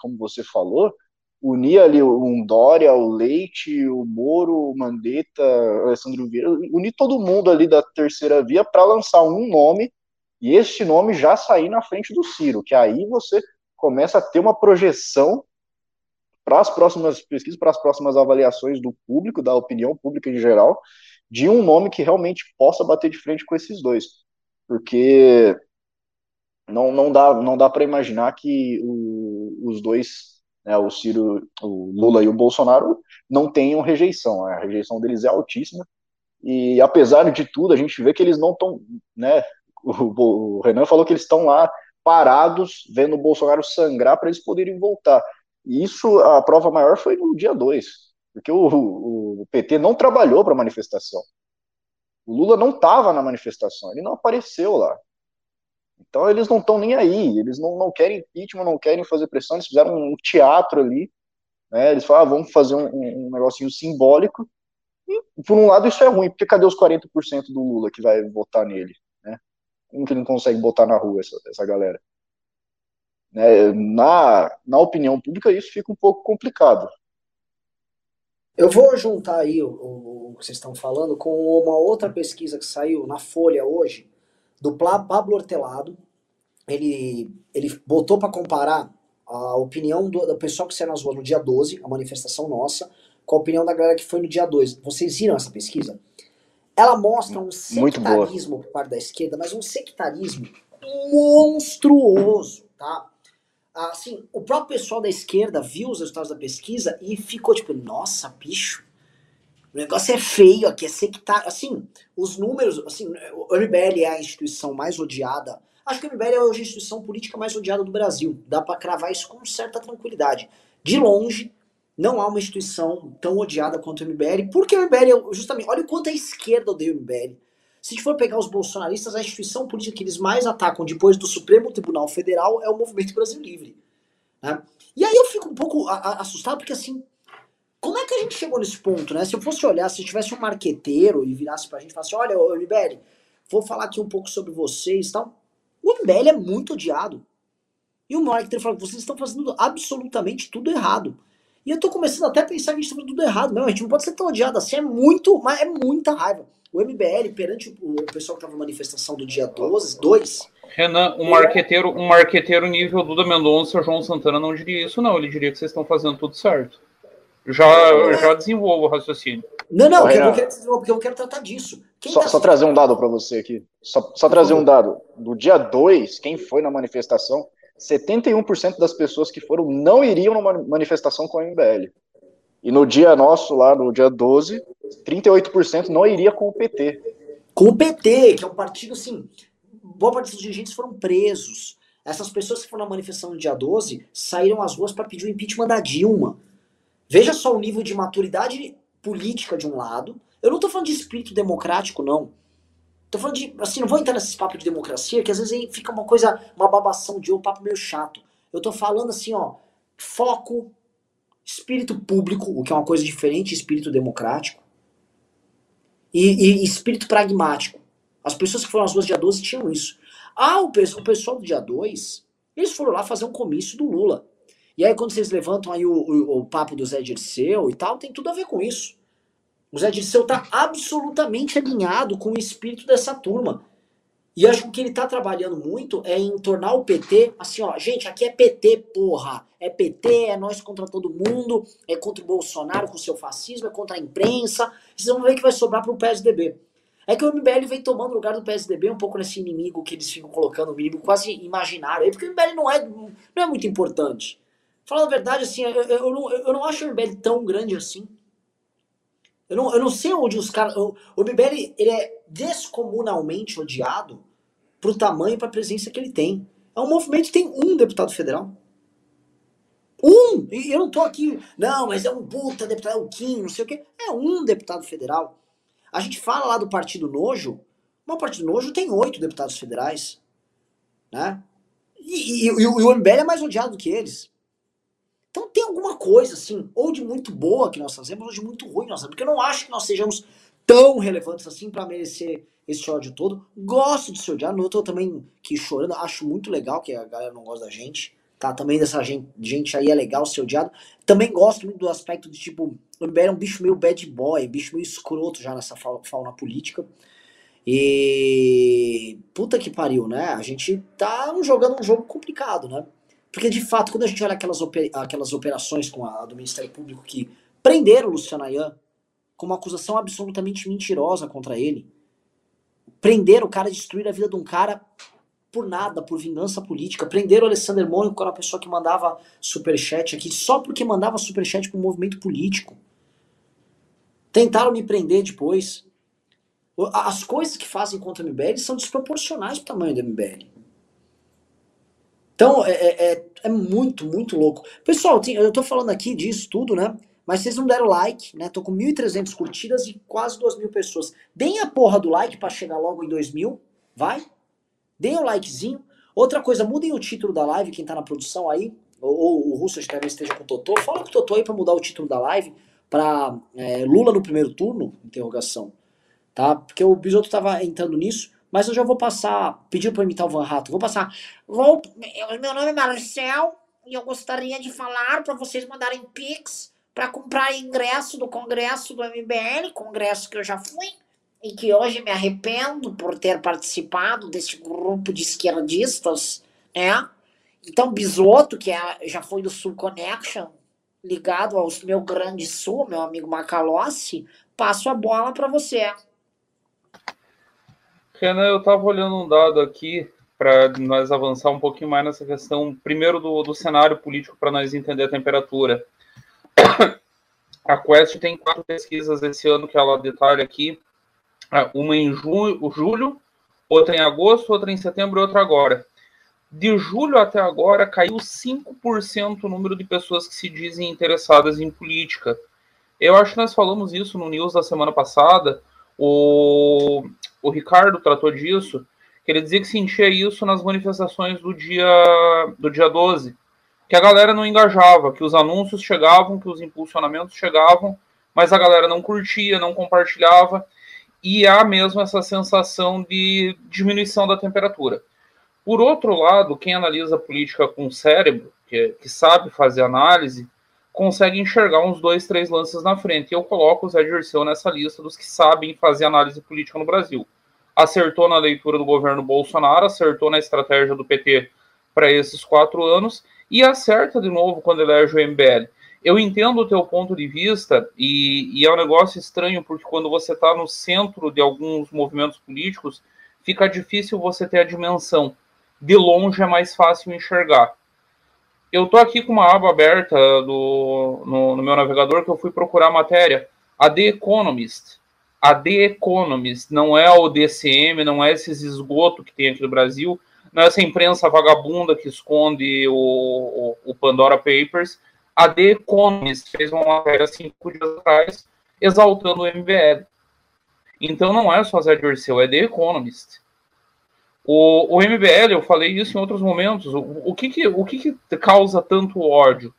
como você falou, unir ali um Dória, o Leite, o Moro, o Mandetta, o Alessandro Vieira, unir todo mundo ali da terceira via para lançar um nome e este nome já sair na frente do Ciro, que aí você começa a ter uma projeção para as próximas pesquisas, para as próximas avaliações do público, da opinião pública em geral, de um nome que realmente possa bater de frente com esses dois. Porque não, não dá, não dá para imaginar que o, os dois, né, o Ciro, o Lula e o Bolsonaro, não tenham rejeição. A rejeição deles é altíssima. E apesar de tudo, a gente vê que eles não estão, né? O, o, Renan falou que eles estão lá parados, vendo o Bolsonaro sangrar para eles poderem voltar. E isso, a prova maior foi no dia 2. Porque o, o, o PT não trabalhou para a manifestação. O Lula não estava na manifestação, ele não apareceu lá. Então eles não estão nem aí, eles não, não querem impeachment, não querem fazer pressão, eles fizeram um teatro ali, né? Eles falaram, ah, vamos fazer um, um negocinho simbólico. E, por um lado, isso é ruim, porque cadê os 40% do Lula que vai votar nele? Né? Como que ele não consegue botar na rua essa, essa galera? Né? Na, na opinião pública, isso fica um pouco complicado. Eu vou juntar aí o, o, o que vocês estão falando com uma outra pesquisa que saiu na Folha hoje, do Pablo Hortelado. Ele, ele botou para comparar a opinião do, do pessoal que saiu nas ruas no dia 12, a manifestação nossa, com a opinião da galera que foi no dia 2. Vocês viram essa pesquisa? Ela mostra um sectarismo por parte da esquerda, mas um sectarismo monstruoso, tá? Assim, o próprio pessoal da esquerda viu os resultados da pesquisa e ficou tipo, nossa, bicho, o negócio é feio aqui, é sectário. Assim, os números, assim, o MBL é a instituição mais odiada. Acho que o MBL é hoje a instituição política mais odiada do Brasil. Dá para cravar isso com certa tranquilidade. De longe, não há uma instituição tão odiada quanto o MBL, porque o MBL, é justamente, olha o quanto a esquerda odeia o MBL. Se a gente for pegar os bolsonaristas, a instituição política que eles mais atacam depois do Supremo Tribunal Federal é o Movimento Brasil Livre. Né? E aí eu fico um pouco assustado, porque assim, como é que a gente chegou nesse ponto, né? Se eu fosse olhar, se tivesse um marqueteiro e virasse pra gente e falasse, olha, ô MBL, vou falar aqui um pouco sobre vocês e tal. O MBL é muito odiado. E o marketeiro fala, vocês estão fazendo absolutamente tudo errado. E eu tô começando até a pensar que a gente tá fazendo tudo errado. Não, a gente não pode ser tão odiado assim, é muito, mas é muita raiva. O MBL, perante o pessoal que tava na manifestação do dia 12, 2, Renan, um marqueteiro, um marqueteiro nível Duda Mendonça, João Santana não diria isso, não. Ele diria que vocês estão fazendo tudo certo. Já, já desenvolvo o raciocínio. Não, não, eu quero porque eu quero tratar disso. Só, tá... só, trazer um dado para você aqui. Só, só trazer um dado. Do dia 2, quem foi na manifestação, 71% das pessoas que foram não iriam numa manifestação com a MBL. E no dia nosso, lá no dia 12, 38% não iria com o PT. Com o PT, que é um partido assim. Boa parte dos dirigentes foram presos. Essas pessoas que foram na manifestação no dia 12 saíram às ruas para pedir o impeachment da Dilma. Veja só o nível de maturidade política de um lado. Eu não tô falando de espírito democrático, não. Tô falando de. Assim, não vou entrar nesses papos de democracia, que às vezes fica uma coisa, uma babação de um papo meio chato. Eu tô falando assim, ó, foco, espírito público, o que é uma coisa diferente, espírito democrático, e, e espírito pragmático. As pessoas que foram às ruas dia 12 tinham isso. Ah, o, o pessoal do dia 2, eles foram lá fazer um comício do Lula. E aí, quando vocês levantam aí o, o, o papo do Zé Dirceu e tal, tem tudo a ver com isso. O Zé Dirceu está absolutamente alinhado com o espírito dessa turma. E acho que o que ele está trabalhando muito é em tornar o PT assim, ó, gente, aqui é PT, porra. É PT, é nós contra todo mundo, é contra o Bolsonaro com seu fascismo, é contra a imprensa. Vocês vão ver que vai sobrar para o PSDB. É que o MBL vem tomando lugar do PSDB um pouco nesse inimigo que eles ficam colocando, um inimigo quase imaginário aí, porque o MBL não é, não é muito importante. Falando a verdade, assim, eu, eu, não, eu não acho o MBL tão grande assim. Eu não, eu não sei onde os caras. O, o MBL ele é descomunalmente odiado pro tamanho e pra presença que ele tem. É um movimento que tem um deputado federal. Um! E eu não tô aqui. Não, mas é um puta deputado, é o Kim, não sei o quê. É um deputado federal. A gente fala lá do Partido Nojo, mas o Partido Nojo tem oito deputados federais. Né? E, e, e, e o MBL é mais odiado do que eles. Então tem alguma coisa, assim, ou de muito boa que nós fazemos, ou de muito ruim que nós fazemos. Porque eu não acho que nós sejamos tão relevantes assim para merecer esse ódio todo. Gosto de ser odiado, eu tô também que chorando, acho muito legal que a galera não gosta da gente. Tá, também dessa gente, gente aí é legal ser odiado. Também gosto muito do aspecto de tipo, o é um bicho meio bad boy, bicho meio escroto já nessa fauna política. E puta que pariu, né? A gente tá jogando um jogo complicado, né? Porque, de fato, quando a gente olha aquelas, aquelas operações com a, do Ministério Público que prenderam o Luciano Ayan com uma acusação absolutamente mentirosa contra ele, prenderam o cara, destruir a vida de um cara por nada, por vingança política. Prenderam o Alessandro Mônico, que era uma pessoa que mandava superchat aqui, só porque mandava superchat para um movimento político. Tentaram me prender depois. As coisas que fazem contra o MBL são desproporcionais para o tamanho do MBL. Então, é, é, é, é muito, muito louco. Pessoal, eu tô falando aqui disso tudo, né? Mas vocês não deram like, né? Tô com 1.300 curtidas e quase 2.000 pessoas. Deem a porra do like para chegar logo em 2.000, vai? Deem o um likezinho. Outra coisa, mudem o título da live, quem tá na produção aí, ou, ou o Russo talvez esteja com o Totô. Fala com o Totô aí pra mudar o título da live pra é, Lula no primeiro turno, interrogação. Tá? Porque o Bisoto tava entrando nisso. Mas eu já vou passar, pediu para imitar o Van Rato, vou passar. Vou, meu nome é Marcel e eu gostaria de falar para vocês mandarem pix para comprar ingresso do congresso do MBL, congresso que eu já fui e que hoje me arrependo por ter participado desse grupo de esquerdistas, né? Então, Bisoto, que é, já foi do Sul Connection, ligado ao meu grande sul, meu amigo Macalossi, passo a bola para você. Renan, eu estava olhando um dado aqui para nós avançar um pouquinho mais nessa questão, primeiro do, do cenário político, para nós entender a temperatura. A Quest tem quatro pesquisas esse ano que ela detalha aqui, ah, uma em julho, julho, outra em agosto, outra em setembro e outra agora. De julho até agora, caiu 5% o número de pessoas que se dizem interessadas em política. Eu acho que nós falamos isso no news da semana passada, o, o Ricardo tratou disso, que ele dizia que sentia isso nas manifestações do dia, do dia 12, que a galera não engajava, que os anúncios chegavam, que os impulsionamentos chegavam, mas a galera não curtia, não compartilhava, e há mesmo essa sensação de diminuição da temperatura. Por outro lado, quem analisa a política com cérebro, que, que sabe fazer análise, consegue enxergar uns dois, três lances na frente. E eu coloco o Zé Dirceu nessa lista dos que sabem fazer análise política no Brasil. Acertou na leitura do governo Bolsonaro, acertou na estratégia do PT para esses quatro anos e acerta de novo quando elege o MBL. Eu entendo o teu ponto de vista e, e é um negócio estranho porque quando você está no centro de alguns movimentos políticos, fica difícil você ter a dimensão. De longe é mais fácil enxergar eu tô aqui com uma aba aberta do, no, no, meu navegador que eu fui procurar a matéria. A The Economist. A The Economist não é o DCM, não é esses esgoto que tem aqui no Brasil, não é essa imprensa vagabunda que esconde o, o, o Pandora Papers. A The Economist fez uma matéria cinco dias atrás exaltando o MBL. Então não é só Zé Dirceu, é The Economist. O, o MBL, eu falei isso em outros momentos, o, o, que, que, o que, que causa tanto ódio?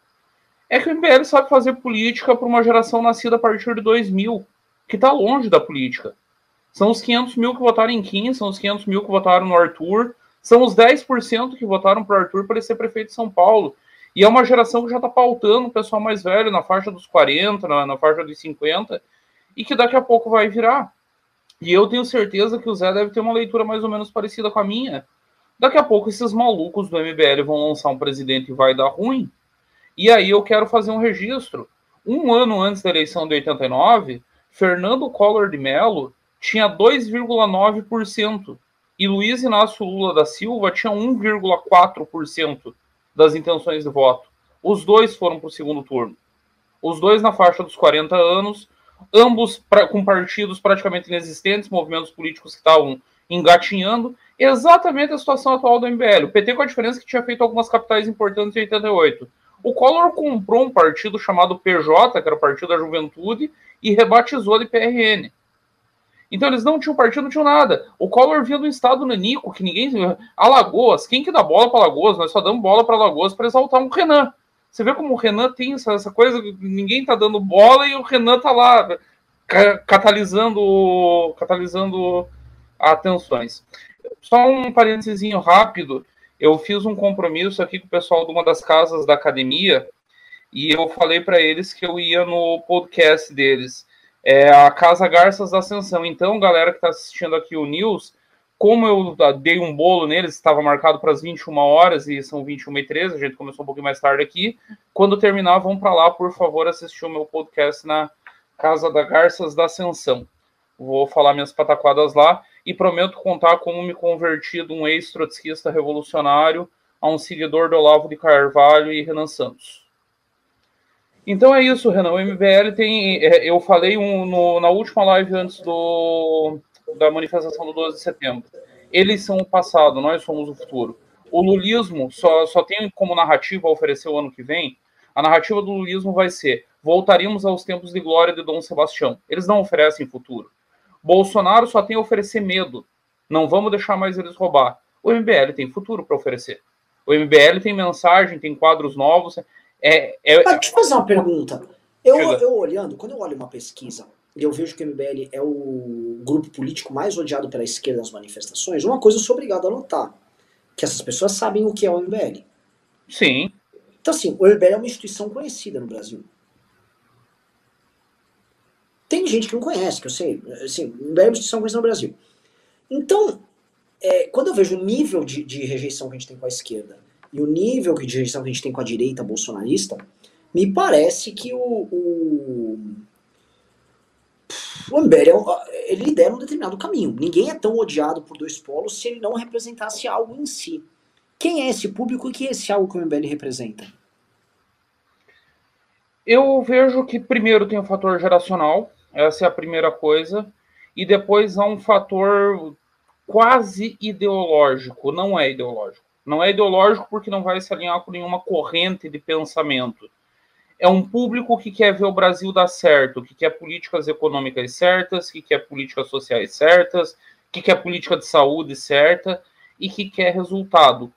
É que o MBL sabe fazer política para uma geração nascida a partir de 2000, que está longe da política. São os 500 mil que votaram em Kim, são os 500 mil que votaram no Arthur, são os 10% que votaram para o Arthur para ele ser prefeito de São Paulo. E é uma geração que já está pautando o pessoal mais velho, na faixa dos 40, na, na faixa dos 50, e que daqui a pouco vai virar. E eu tenho certeza que o Zé deve ter uma leitura mais ou menos parecida com a minha. Daqui a pouco esses malucos do MBL vão lançar um presidente e vai dar ruim. E aí eu quero fazer um registro. Um ano antes da eleição de 89, Fernando Collor de Mello tinha 2,9% e Luiz Inácio Lula da Silva tinha 1,4% das intenções de voto. Os dois foram para o segundo turno. Os dois na faixa dos 40 anos, ambos pra, com partidos praticamente inexistentes, movimentos políticos que estavam engatinhando, exatamente a situação atual do MBL. O PT com a diferença que tinha feito algumas capitais importantes em 88. O Collor comprou um partido chamado PJ, que era o Partido da Juventude, e rebatizou de PRN. Então eles não tinham partido, não tinham nada. O Collor vinha do estado nanico, que ninguém. Alagoas, quem que dá bola para Alagoas? Nós só damos bola para Alagoas para exaltar um Renan. Você vê como o Renan tem essa, coisa, ninguém tá dando bola e o Renan tá lá catalisando, catalisando atenções. Só um parênteses rápido. Eu fiz um compromisso aqui com o pessoal de uma das casas da academia e eu falei para eles que eu ia no podcast deles. É a Casa Garças da Ascensão. Então, galera que está assistindo aqui o News, como eu dei um bolo neles, estava marcado para as 21 horas e são 21 e 13, a gente começou um pouquinho mais tarde aqui. Quando terminar, vão para lá, por favor, assistir o meu podcast na Casa da Garças da Ascensão. Vou falar minhas pataquadas lá e prometo contar como me converti de um ex-trotskista revolucionário a um seguidor do Olavo de Carvalho e Renan Santos. Então é isso, Renan. O MBL tem. É, eu falei um, no, na última live antes do, da manifestação do 12 de setembro. Eles são o passado, nós somos o futuro. O lulismo só, só tem como narrativa oferecer o ano que vem A narrativa do lulismo vai ser: voltaríamos aos tempos de glória de Dom Sebastião. Eles não oferecem futuro. Bolsonaro só tem a oferecer medo. Não vamos deixar mais eles roubar. O MBL tem futuro para oferecer. O MBL tem mensagem, tem quadros novos. É, é, Mas deixa eu fazer uma pergunta. Eu, eu olhando, quando eu olho uma pesquisa e eu vejo que o MBL é o grupo político mais odiado pela esquerda nas manifestações, uma coisa eu sou obrigado a notar: que essas pessoas sabem o que é o MBL. Sim. Então, assim, o MBL é uma instituição conhecida no Brasil. Tem gente que não conhece, que eu sei. Assim, o MBL é uma instituição conhecida no Brasil. Então, é, quando eu vejo o nível de, de, rejeição que a gente tem com a esquerda e o nível de rejeição que a gente tem com a direita bolsonarista, me parece que o, o, o MBL é, ele lidera um determinado caminho. Ninguém é tão odiado por dois polos se ele não representasse algo em si. Quem é esse público e que é esse algo que o MBL representa? Eu vejo que primeiro tem o fator geracional, essa é a primeira coisa, e depois há um fator quase ideológico, não é ideológico. Não é ideológico porque não vai se alinhar com nenhuma corrente de pensamento. É um público que quer ver o Brasil dar certo, que quer políticas econômicas certas, que quer políticas sociais certas, que quer política de saúde certa e que quer resultado.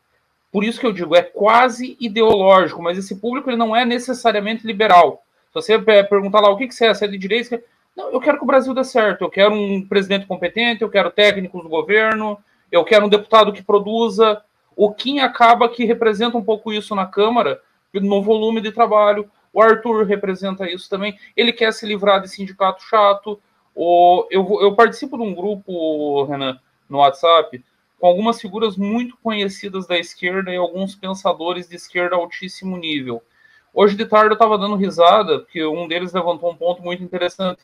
Por isso que eu digo, é quase ideológico, mas esse público ele não é necessariamente liberal. Se você perguntar lá o que, que você é, você é de direita, não, eu quero que o Brasil dê certo, eu quero um presidente competente, eu quero técnicos do governo, eu quero um deputado que produza. O Kim acaba que representa um pouco isso na Câmara, no volume de trabalho. O Arthur representa isso também. Ele quer se livrar de sindicato chato. O, eu, eu participo de um grupo, Renan, no WhatsApp, com algumas figuras muito conhecidas da esquerda e alguns pensadores de esquerda altíssimo nível. Hoje de tarde eu estava dando risada, porque um deles levantou um ponto muito interessante.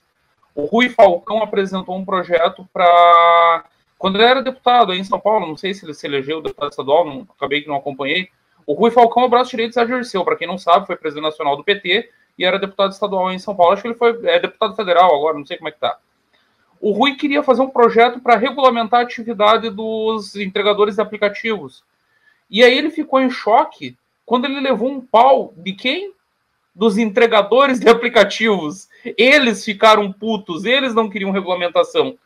O Rui Falcão apresentou um projeto para. Quando ele era deputado aí em São Paulo, não sei se ele se elegeu deputado estadual, não, acabei que não acompanhei. O Rui Falcão, o braço direito, exerceu. Para quem não sabe, foi presidente nacional do PT e era deputado estadual em São Paulo. Acho que ele foi é, deputado federal agora, não sei como é que tá o Rui queria fazer um projeto para regulamentar a atividade dos entregadores de aplicativos. E aí ele ficou em choque quando ele levou um pau de quem? Dos entregadores de aplicativos. Eles ficaram putos, eles não queriam regulamentação.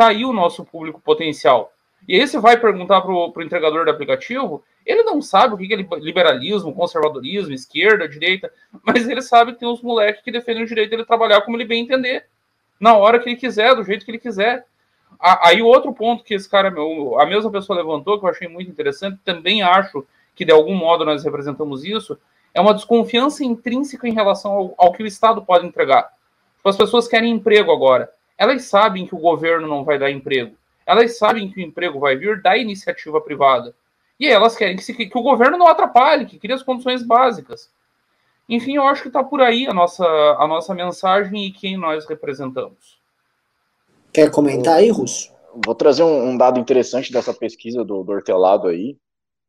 Tá aí o nosso público potencial. E aí você vai perguntar para o entregador de aplicativo, ele não sabe o que é liberalismo, conservadorismo, esquerda, direita, mas ele sabe que tem uns moleques que defendem o direito dele trabalhar como ele bem entender na hora que ele quiser, do jeito que ele quiser. Aí outro ponto que esse cara, a mesma pessoa levantou, que eu achei muito interessante, também acho que de algum modo nós representamos isso, é uma desconfiança intrínseca em relação ao, ao que o Estado pode entregar. Tipo, as pessoas querem emprego agora. Elas sabem que o governo não vai dar emprego. Elas sabem que o emprego vai vir da iniciativa privada. E elas querem que, se, que o governo não atrapalhe, que crie as condições básicas. Enfim, eu acho que está por aí a nossa, a nossa mensagem e quem nós representamos. Quer comentar aí, Russo? Vou trazer um, um dado interessante dessa pesquisa do, do Hortelado aí,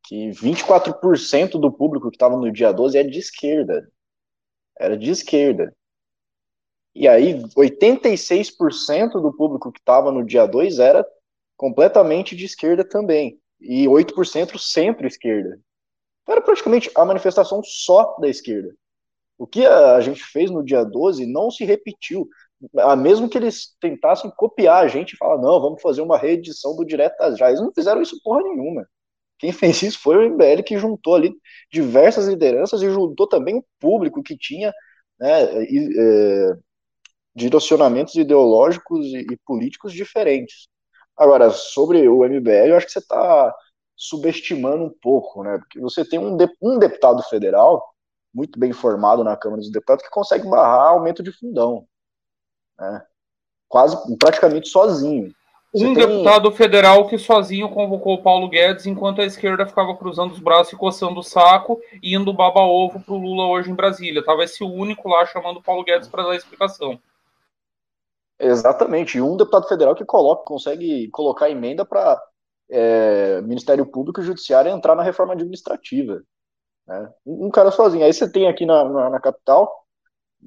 que 24% do público que estava no dia 12 é de esquerda. Era de esquerda. E aí, 86% do público que estava no dia 2 era completamente de esquerda também. E 8% centro-esquerda. Era praticamente a manifestação só da esquerda. O que a gente fez no dia 12 não se repetiu. Ah, mesmo que eles tentassem copiar a gente e falar, não, vamos fazer uma reedição do Diretas Já, eles não fizeram isso porra nenhuma. Quem fez isso foi o MBL que juntou ali diversas lideranças e juntou também o público que tinha né, e, é, direcionamentos ideológicos e, e, políticos diferentes. Agora, sobre o MBL, eu acho que você está subestimando um pouco, né? Porque você tem um, de, um deputado federal muito bem formado na Câmara dos Deputados, que consegue barrar aumento de fundão. Né? Quase, praticamente sozinho. Você um tem... deputado federal que sozinho convocou o Paulo Guedes, enquanto a esquerda ficava cruzando os braços e coçando o saco e indo baba-ovo pro Lula hoje em Brasília. Tava esse único lá chamando o Paulo Guedes para dar explicação. Exatamente. E um deputado federal que coloca, consegue colocar emenda para é, Ministério Público e Judiciário entrar na reforma administrativa. Né? Um cara sozinho. Aí você tem aqui na, na, na, capital,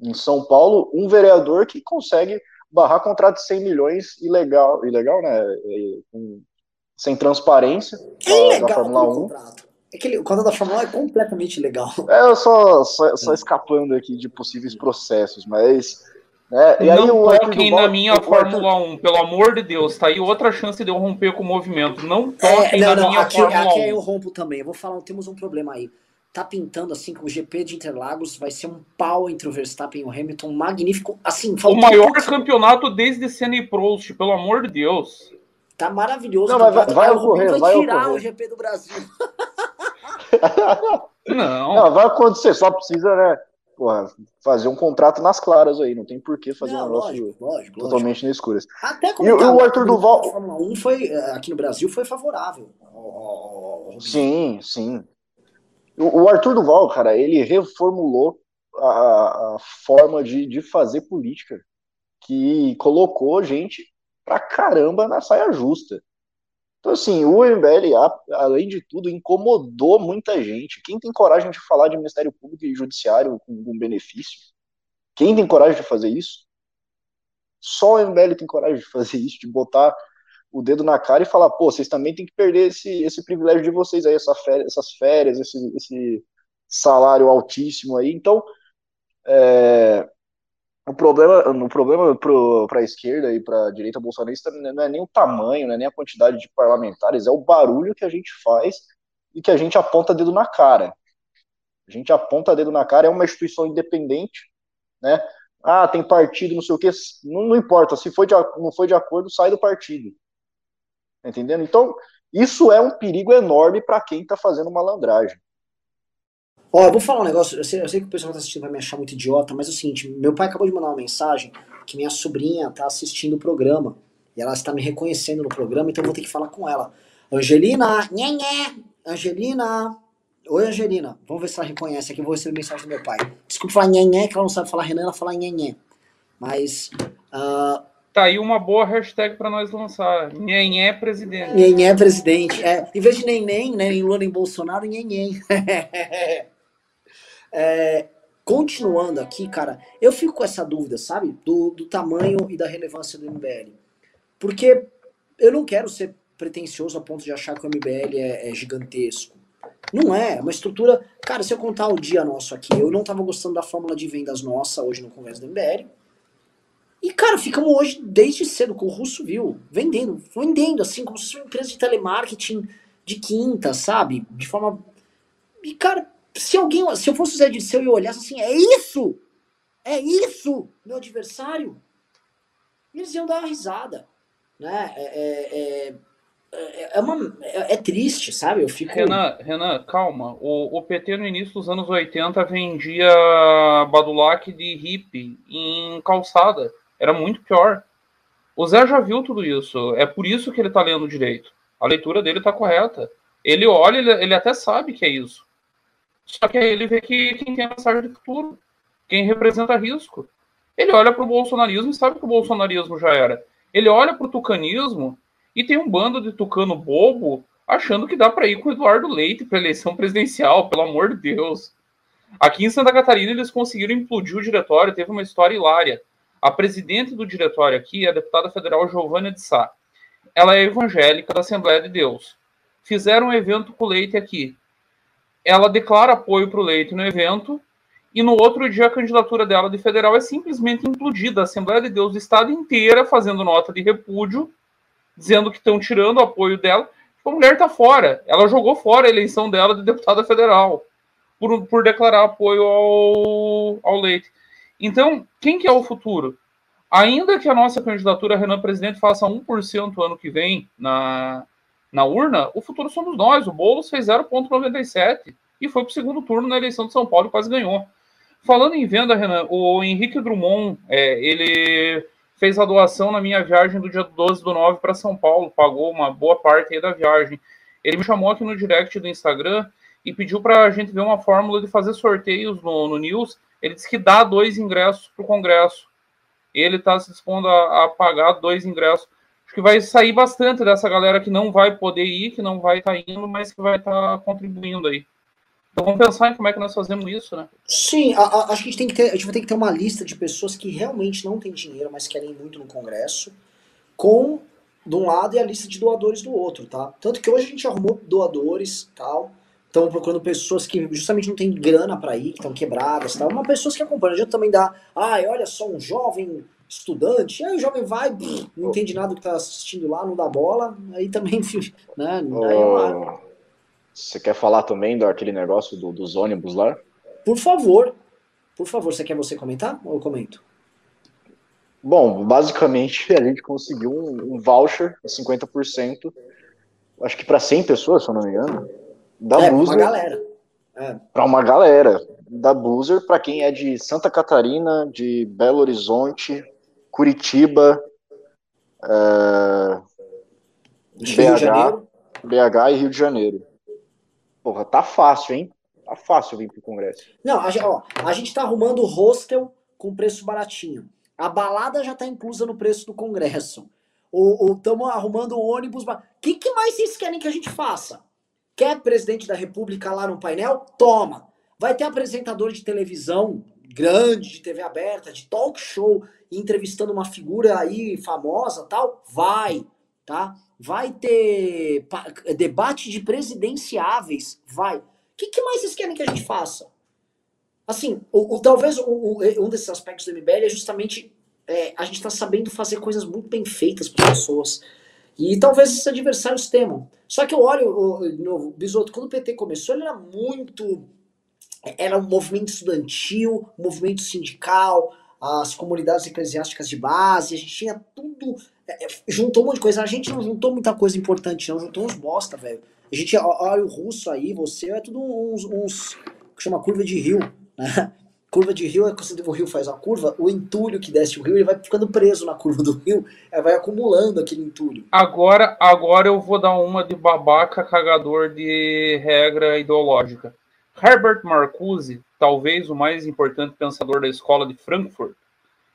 em São Paulo, um vereador que consegue barrar contrato de 100 milhões ilegal, ilegal né? É, sem transparência é ilegal da Fórmula 1. Contrato. Aquele, o quadro da Fórmula 1 é completamente legal. É, só, só, só escapando aqui de possíveis processos, mas. Né, e aí não o Arthur toquem na minha o Arthur- Fórmula 1, pelo amor de Deus. Tá aí outra chance de eu romper com o movimento. Não É, toquem não, na não, minha aqui, Fórmula aqui 1. eu rompo também. Eu vou falar, temos um problema aí. Tá pintando assim com o GP de Interlagos, vai ser um pau entre o Verstappen e o Hamilton, magnífico. Assim, O maior um campeonato desde Senna e Prost, pelo amor de Deus. Tá maravilhoso. Não, o mas vai- vai Aí o Rubinho ocorrer, vai vai tirar ocorrer. o GP do Brasil. Não. Não, vai acontecer, só precisa, né? Porra, fazer um contrato nas claras aí, não tem por que fazer Não, um negócio lógico, lógico, lógico. totalmente no escuras. Até E o- comentar, e o Arthur a Duval- Fórmula 1 foi, aqui no Brasil foi favorável. Sim, sim. O, o Arthur Duval, cara, ele reformulou a, a forma de, de fazer política, que colocou gente pra caramba na saia justa. Então, assim, o MBL, além de tudo, incomodou muita gente. Quem tem coragem de falar de Ministério Público e Judiciário com, com benefício? Quem tem coragem de fazer isso? Só o MBL tem coragem de fazer isso, de botar o dedo na cara e falar, pô, vocês também têm que perder esse, esse privilégio de vocês aí, essa férias, essas férias, esse, esse salário altíssimo aí. Então, é, o problema, o problema para a esquerda e para a direita bolsonarista não é nem o tamanho, não é nem a quantidade de parlamentares, é o barulho que a gente faz e que a gente aponta dedo na cara. A gente aponta dedo na cara, é uma instituição independente, né? Ah, tem partido, não sei o quê, não, não importa, se foi de, não foi de acordo, sai do partido. Tá Entendendo? Então, isso é um perigo enorme para quem está fazendo malandragem. Ó, eu vou falar um negócio, eu sei, eu sei que o pessoal que tá assistindo vai me achar muito idiota, mas é o seguinte, meu pai acabou de mandar uma mensagem que minha sobrinha tá assistindo o programa, e ela está me reconhecendo no programa, então eu vou ter que falar com ela. Angelina, nhenhé, Angelina, oi Angelina, vamos ver se ela reconhece aqui, eu vou receber mensagem do meu pai. Desculpa falar nhenhé, que ela não sabe falar Renan, ela fala nhenhé. Mas, ah, Tá aí uma boa hashtag pra nós lançar. Nhenhé presidente. Nhenhé presidente. É, em vez de neném, né, nem Lula nem Bolsonaro, nhenhém. É, continuando aqui, cara, eu fico com essa dúvida, sabe? Do, do tamanho e da relevância do MBL. Porque eu não quero ser pretencioso a ponto de achar que o MBL é, é gigantesco. Não é, é uma estrutura. Cara, se eu contar o dia nosso aqui, eu não tava gostando da fórmula de vendas nossa hoje no Congresso do MBL. E, cara, ficamos hoje, desde cedo, com o Russo viu, vendendo, vendendo, assim, como se fosse uma empresa de telemarketing de quinta, sabe? De forma. E, cara, se alguém. Se eu fosse o Zé Dirceu e olhasse assim, é isso! É isso, meu adversário! Eles iam dar uma risada. Né? É, é, é, é, é uma, é, é triste, sabe? Eu fico. Renan, Renan, calma. O, o PT no início dos anos 80 vendia Badulac de hippie em calçada. Era muito pior. O Zé já viu tudo isso. É por isso que ele tá lendo direito. A leitura dele tá correta. Ele olha, ele, ele até sabe que é isso. Só que aí ele vê que quem tem a mensagem de futuro, quem representa risco. Ele olha pro bolsonarismo e sabe que o bolsonarismo já era. Ele olha pro tucanismo e tem um bando de tucano bobo achando que dá para ir com o Eduardo Leite para eleição presidencial, pelo amor de Deus. Aqui em Santa Catarina eles conseguiram implodir o diretório, teve uma história hilária. A presidente do diretório aqui é a deputada federal Giovânia de Sá. Ela é evangélica da Assembleia de Deus. Fizeram um evento com o Leite aqui. Ela declara apoio para o Leite no evento e no outro dia a candidatura dela de federal é simplesmente implodida. A Assembleia de Deus do estado inteira fazendo nota de repúdio, dizendo que estão tirando o apoio dela. A mulher está fora. Ela jogou fora a eleição dela de deputada federal por, por declarar apoio ao, ao Leite. Então, quem que é o futuro? Ainda que a nossa candidatura Renan Presidente faça 1% ano que vem na, na urna, o futuro somos nós. O Boulos fez 0,97 e foi para o segundo turno na eleição de São Paulo e quase ganhou. Falando em venda, Renan, o Henrique Drummond, é, ele fez a doação na minha viagem do dia 12 do 9 para São Paulo, pagou uma boa parte aí da viagem. Ele me chamou aqui no direct do Instagram e pediu para a gente ver uma fórmula de fazer sorteios no, no News. Ele disse que dá dois ingressos para o Congresso. Ele está se dispondo a, a, pagar dois ingressos. Acho que vai sair bastante dessa galera que não vai poder ir, que não vai estar tá indo, mas que vai estar tá contribuindo aí. Então vamos pensar em como é que nós fazemos isso, né? Sim, a, a, acho que a gente, tem que ter, a gente vai ter que ter uma lista de pessoas que realmente não têm dinheiro, mas querem muito no Congresso, com de um lado e a lista de doadores do outro, tá? Tanto que hoje a gente arrumou doadores tal. Estão procurando pessoas que justamente não têm grana para ir, que estão quebradas, tal. Uma pessoas que acompanham. A gente também dá, ai, olha só, um jovem estudante, aí o jovem vai, não entende nada do que tá assistindo lá, não dá bola, aí também, né? Aí oh, você quer falar também daquele negócio do, dos ônibus lá? Por favor, por favor, você quer você comentar ou eu comento? Bom, basicamente a gente conseguiu um, um voucher de 50%, acho que para 100 pessoas, se eu não me engano da é, Boozer. Uma galera. É. Para uma galera. Da Boozer, para quem é de Santa Catarina, de Belo Horizonte, Curitiba, é, BH, BH e Rio de Janeiro. Porra, tá fácil, hein? Tá fácil vir pro Congresso. Não, a, ó, a gente tá arrumando hostel com preço baratinho. A balada já tá inclusa no preço do Congresso. Ou estamos arrumando ônibus. O que, que mais vocês querem que a gente faça? Quer presidente da República lá no painel? Toma. Vai ter apresentador de televisão grande, de TV aberta, de talk show, entrevistando uma figura aí famosa, tal? Vai, tá? Vai ter debate de presidenciáveis, vai. O que, que, mais vocês querem que a gente faça? Assim, o, o talvez o, o, um desses aspectos do MBL é justamente é, a gente está sabendo fazer coisas muito bem feitas para pessoas. E talvez esses adversários temam. Só que eu olho, de Bisoto, quando o PT começou, ele era muito. Era um movimento estudantil, um movimento sindical, as comunidades eclesiásticas de base, a gente tinha tudo. É, é, juntou um monte de coisa. A gente não juntou muita coisa importante, não, juntou uns bosta, velho. A gente olha o russo aí, você, é tudo uns. uns que chama curva de rio, né? Curva de rio é quando o rio faz uma curva, o entulho que desce o rio, ele vai ficando preso na curva do rio, vai acumulando aquele entulho. Agora, agora eu vou dar uma de babaca cagador de regra ideológica. Herbert Marcuse, talvez o mais importante pensador da escola de Frankfurt,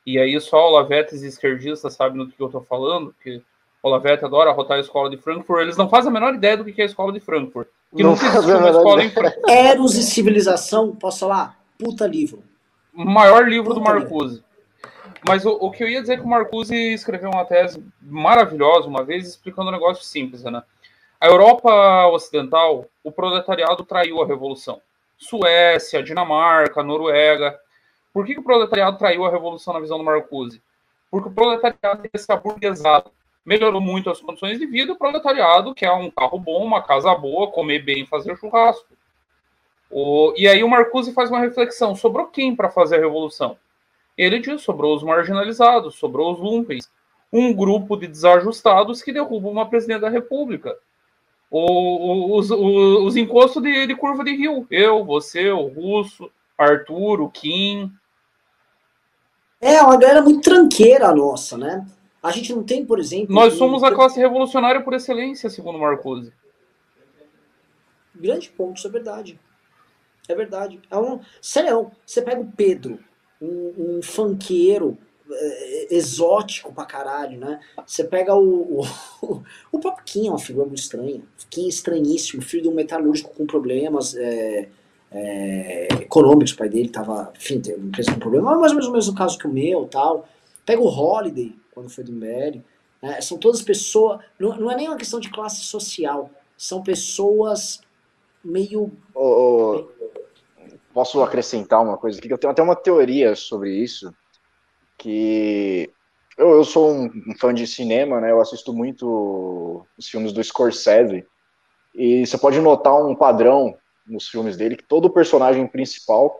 e aí só Olavetes e esquerdistas sabem do que eu estou falando, porque Olavete adora rotar a escola de Frankfurt, eles não fazem a menor ideia do que é a escola de Frankfurt. Que não, não existe uma escola em Frankfurt. Eros e Civilização, posso falar? Puta livro maior livro do Marcuse. Mas o, o, que eu ia dizer é que o Marcuse escreveu uma tese maravilhosa uma vez, explicando um negócio simples, né? A Europa Ocidental, o proletariado traiu a revolução. Suécia, Dinamarca, Noruega. Por que, que o proletariado traiu a revolução na visão do Marcuse? Porque o proletariado se aburguesado. Melhorou muito as condições de vida, o proletariado quer um carro bom, uma casa boa, comer bem, fazer churrasco. O, e aí o Marcuse faz uma reflexão: sobrou quem para fazer a revolução? Ele diz: sobrou os marginalizados, sobrou os lumpens, um grupo de desajustados que derrubam uma presidente da República. O, os, os, os encostos de, de, curva de rio. Eu, você, o Russo, Arthur, o Kim. É, uma galera muito tranqueira a nossa, né? A gente não tem, por exemplo. Nós somos a classe revolucionária por excelência, segundo Marcuse. Grande ponto, isso é verdade. É verdade. É um, sério, você pega o Pedro, um, um funkeiro é, exótico pra caralho, né? Você pega o, o, o próprio Kim, é uma figura muito estranha. Kim é estranhíssimo, filho de um metalúrgico com problemas é, é, econômicos. O pai dele tava, enfim, teve com problema, mais ou menos o mesmo caso que o meu tal. Pega o Holiday, quando foi do Império. Né? São todas pessoas. Não, não é nem uma questão de classe social. São pessoas meio. Oh, posso acrescentar uma coisa aqui, que eu tenho até uma teoria sobre isso, que eu, eu sou um, fã de cinema, né? Eu assisto muito os filmes do Scorsese, e você pode notar um padrão nos filmes dele, que todo personagem principal,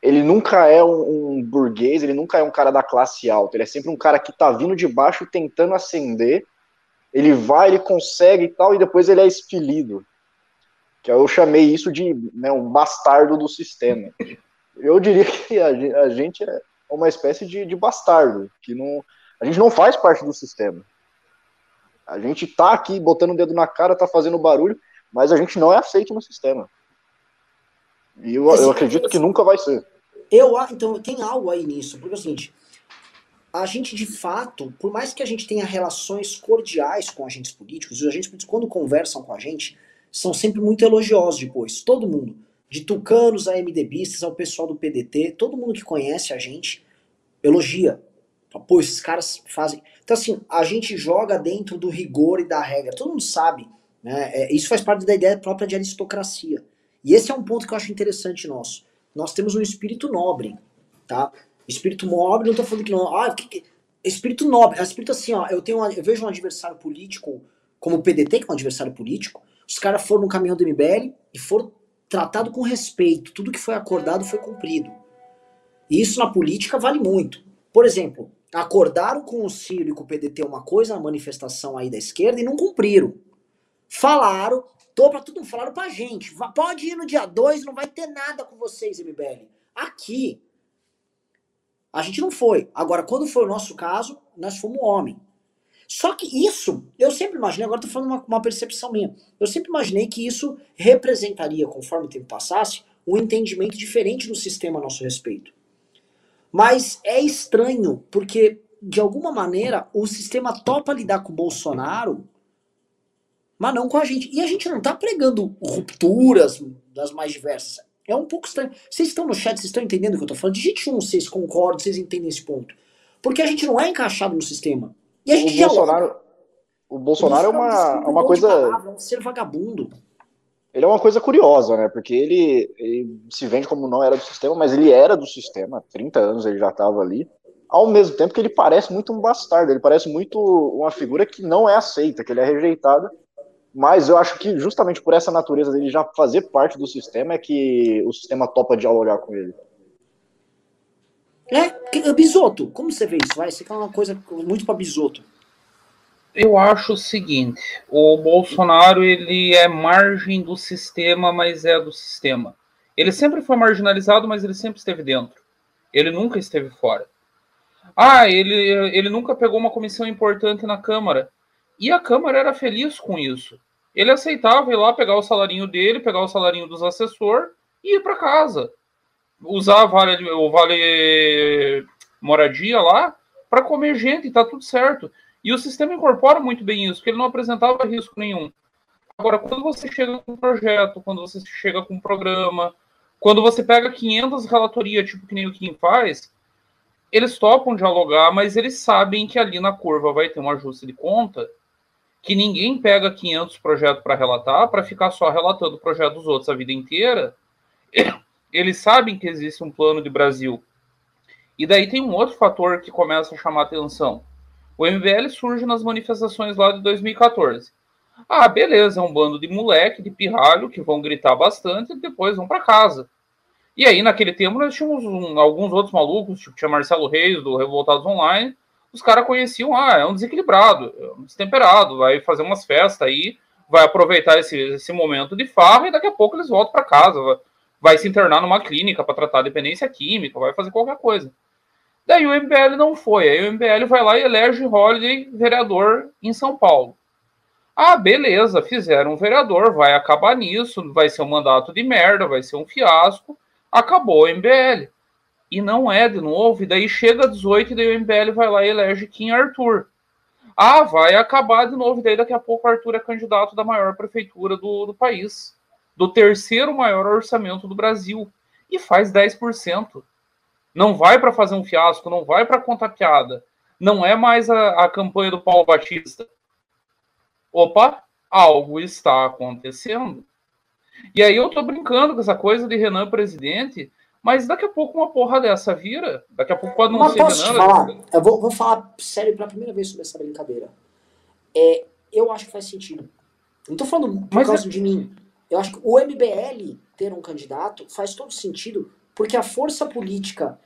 ele nunca é um, um burguês, ele nunca é um cara da classe alta, ele é sempre um cara que tá vindo de baixo tentando ascender, ele vai, ele consegue e tal, e depois ele é expelido que eu chamei isso de né, um bastardo do sistema. Eu diria que a, gente é uma espécie de, de bastardo, que não, a gente não faz parte do sistema. A gente tá aqui botando o dedo na cara, tá fazendo barulho, mas a gente não é aceito no sistema. E eu, eu acredito que nunca vai ser. Eu, então, tem algo aí nisso, porque é o seguinte, a gente de fato, por mais que a gente tenha relações cordiais com agentes políticos, os agentes políticos quando conversam com a gente, são sempre muito elogiosos depois. Todo mundo. De tucanos a MDBistas, ao pessoal do PDT, todo mundo que conhece a gente elogia. Pô, esses caras fazem. Então, assim, a gente joga dentro do rigor e da regra. Todo mundo sabe. Né? É, isso faz parte da ideia própria de aristocracia. E esse é um ponto que eu acho interessante nosso. Nós temos um espírito nobre, tá? Espírito nobre, não tô falando que não. Ah, que, que, espírito nobre. É espírito assim, ó. Eu, tenho eu vejo um adversário político, como o PDT, que é um adversário político. Os caras foram no caminhão do MBL e foram tratados com respeito. Tudo que foi acordado foi cumprido. E isso na política vale muito. Por exemplo, acordaram com o Ciro e com o PDT uma coisa na manifestação aí da esquerda e não cumpriram. Falaram, tô pra tudo, falaram pra gente. Pode ir no dia 2, não vai ter nada com vocês, MBL. Aqui, a gente não foi. Agora, quando foi o nosso caso, nós fomos homem. Só que isso, eu sempre imaginei, agora tô falando uma, uma percepção minha, eu sempre imaginei que isso representaria, conforme o tempo passasse, um entendimento diferente do sistema a nosso respeito. Mas é estranho, porque de alguma maneira o sistema topa lidar com o Bolsonaro, mas não com a gente. E a gente não tá pregando rupturas das mais diversas. É um pouco estranho. Vocês estão no chat, vocês estão entendendo o que eu tô falando? Digite um, vocês concordam, vocês entendem esse ponto. Porque a gente não é encaixado no sistema. E a gente o Bolsonaro, o Bolsonaro é uma, é uma coisa. Palavra, é um ser vagabundo ele é uma coisa curiosa, né? Porque ele, ele, se vende como não era do sistema, mas ele era do sistema, há 30 anos ele já estava ali. Ao mesmo tempo que ele parece muito um bastardo, ele parece muito uma figura que não é aceita, que ele é rejeitada. Mas eu acho que justamente por essa natureza dele já fazer parte do sistema é que o sistema topa dialogar com ele. É, Bisoto, como você vê isso? Vai, você quer uma coisa muito para Bisoto eu acho o seguinte: o Bolsonaro ele é margem do sistema, mas é do sistema. Ele sempre foi marginalizado, mas ele sempre esteve dentro. Ele nunca esteve fora. Ah, ele, ele nunca pegou uma comissão importante na Câmara. E a Câmara era feliz com isso. Ele aceitava ir lá pegar o salarinho dele, pegar o salarinho dos assessores e ir para casa. Usar vale, o vale moradia lá para comer gente, tá tudo certo. E o sistema incorpora muito bem isso, porque ele não apresentava risco nenhum. Agora, quando você chega com um projeto, quando você chega com um programa, quando você pega 500 relatorias, tipo que nem o Kim faz, eles topam dialogar, mas eles sabem que ali na curva vai ter um ajuste de conta, que ninguém pega 500 projetos para relatar, para ficar só relatando o projeto dos outros a vida inteira. Eles sabem que existe um plano de Brasil. E daí tem um outro fator que começa a chamar atenção o MBL surge nas manifestações lá de 2014. Ah, beleza, é um bando de moleque, de pirralho, que vão gritar bastante e depois vão para casa. E aí, naquele tempo, nós tínhamos um, alguns outros malucos, tipo, tinha Marcelo Reis, do Revoltados Online, os caras conheciam, ah, é um desequilibrado, é um destemperado, vai fazer umas festas aí, vai aproveitar esse, esse momento de farra e daqui a pouco eles voltam para casa, vai, vai se internar numa clínica para tratar dependência química, vai fazer qualquer coisa. Daí o MBL não foi. Aí o MBL vai lá e elege Holiday vereador em São Paulo. Ah, beleza, fizeram um vereador, vai acabar nisso, vai ser um mandato de merda, vai ser um fiasco. Acabou o MBL. E não é de novo, e daí chega 18 e daí o MBL vai lá e elege Kim Arthur. Ah, vai acabar de novo, e daí daqui a pouco Arthur é candidato da maior prefeitura do, do país, do terceiro maior orçamento do Brasil, e faz 10%. Não vai para fazer um fiasco, não vai para contar piada. Não é mais a, a campanha do Paulo Batista. Opa, algo está acontecendo. E aí eu tô brincando com essa coisa de Renan presidente, mas daqui a pouco uma porra dessa vira. Daqui a pouco pode não mas ser posso Renan. Falar? Eu vou, vou falar sério pela primeira vez sobre essa brincadeira. É, eu acho que faz sentido. Não tô falando por mas causa é... de mim. Eu acho que o MBL ter um candidato faz todo sentido porque a força política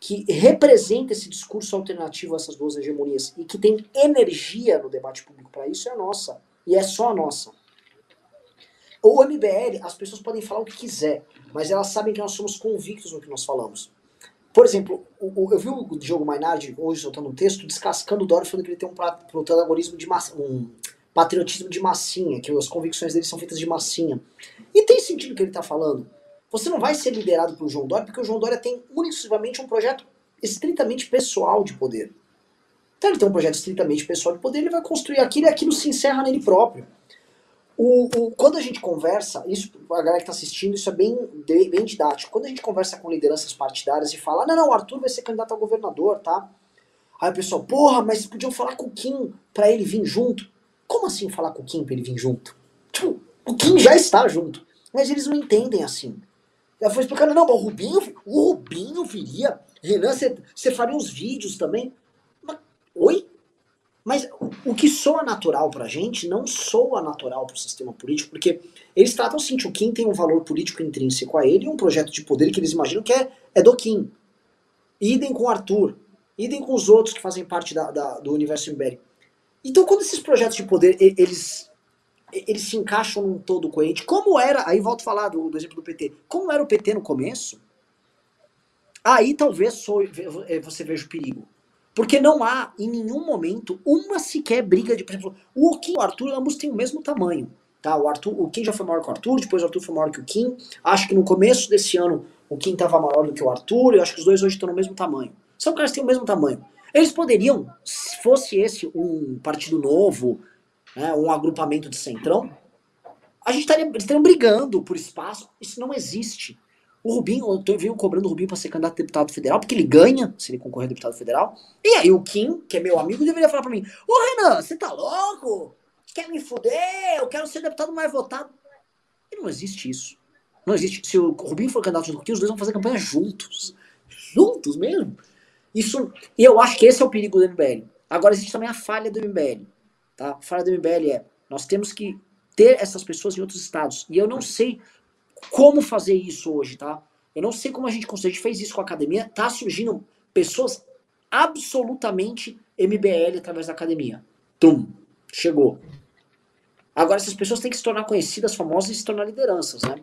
que representa esse discurso alternativo a essas duas hegemonias e que tem energia no debate público para isso é a nossa. E é só a nossa. O MBL, as pessoas podem falar o que quiser, mas elas sabem que nós somos convictos no que nós falamos. Por exemplo, eu vi o Diogo Mainardi hoje soltando um texto descascando o Dória falando que ele tem um protagonismo de massa, um patriotismo de massinha, que as convicções dele são feitas de massinha. E tem sentido o que ele está falando. Você não vai ser liderado pelo João Dória porque o João Dória tem unicamente um projeto estritamente pessoal de poder. Então ele tem um projeto estritamente pessoal de poder, ele vai construir aquilo e aquilo se encerra nele próprio. O, o, quando a gente conversa, isso a galera que está assistindo, isso é bem, bem didático. Quando a gente conversa com lideranças partidárias e fala, não, não, o Arthur vai ser candidato a governador, tá? Aí o pessoal, porra, mas podiam falar com o Kim para ele vir junto. Como assim falar com o Kim para ele vir junto? Tipo, o Kim já está junto. Mas eles não entendem assim. Ela foi explicando, não, mas o Rubinho, o Rubinho viria. Renan, você faria uns vídeos também? Mas, oi? Mas o que soa natural pra gente não soa natural pro sistema político, porque eles tratam assim, o Kim tem um valor político intrínseco a ele e um projeto de poder que eles imaginam que é, é do Kim. Idem com o Arthur, idem com os outros que fazem parte da, da, do universo Império. Então, quando esses projetos de poder, eles, eles se encaixam num todo coerente, como era, aí volto a falar do, do exemplo do PT, como era o PT no começo, aí talvez sou, você veja o perigo. Porque não há, em nenhum momento, uma sequer briga de. Por exemplo, o Kim e o Arthur, ambos têm o mesmo tamanho. Tá? O, Arthur, o Kim já foi maior que o Arthur, depois o Arthur foi maior que o Kim. Acho que no começo desse ano o Kim estava maior do que o Arthur, eu acho que os dois hoje estão no mesmo tamanho. São caras que têm o mesmo tamanho. Eles poderiam, se fosse esse um partido novo, né, um agrupamento de centrão, a gente estaria, eles estariam brigando por espaço. Isso não existe. O Rubinho, eu venho cobrando o Rubinho para ser candidato a deputado federal, porque ele ganha se ele concorrer a deputado federal. E aí o Kim, que é meu amigo, deveria falar para mim: Ô Renan, você tá louco? Quer me fuder? Eu quero ser deputado mais votado. E não existe isso. Não existe. Se o Rubinho for candidato junto com o Kim, os dois vão fazer campanha juntos. Juntos mesmo. Isso, e eu acho que esse é o perigo do MBL. Agora existe também a falha do MBL. Tá? A falha do MBL é: nós temos que ter essas pessoas em outros estados. E eu não sei como fazer isso hoje, tá? Eu não sei como a gente consegue. A gente fez isso com a academia. Tá surgindo pessoas absolutamente MBL através da academia. Tum. Chegou. Agora essas pessoas têm que se tornar conhecidas, famosas e se tornar lideranças, né?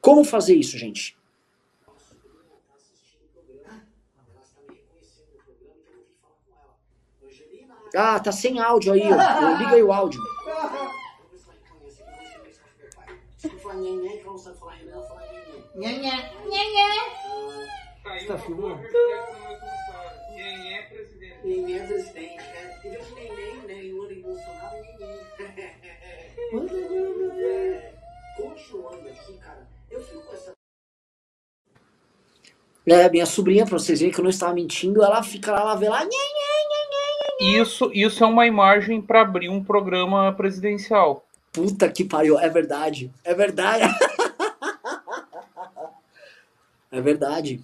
Como fazer isso, gente? Ah, tá sem áudio aí, ó. Liga aí o áudio. Você tá filmando? Nhenhé é presidente. Presidente, né? Em vez de neném, né? Lula e Bolsonaro, nhenhé. É, continuando aqui, cara, eu fico com essa. É, minha sobrinha, pra vocês verem que eu não estava mentindo, ela fica lá, ela vê lá, isso, isso é uma imagem para abrir um programa presidencial. Puta que pariu, é verdade. É verdade. é verdade.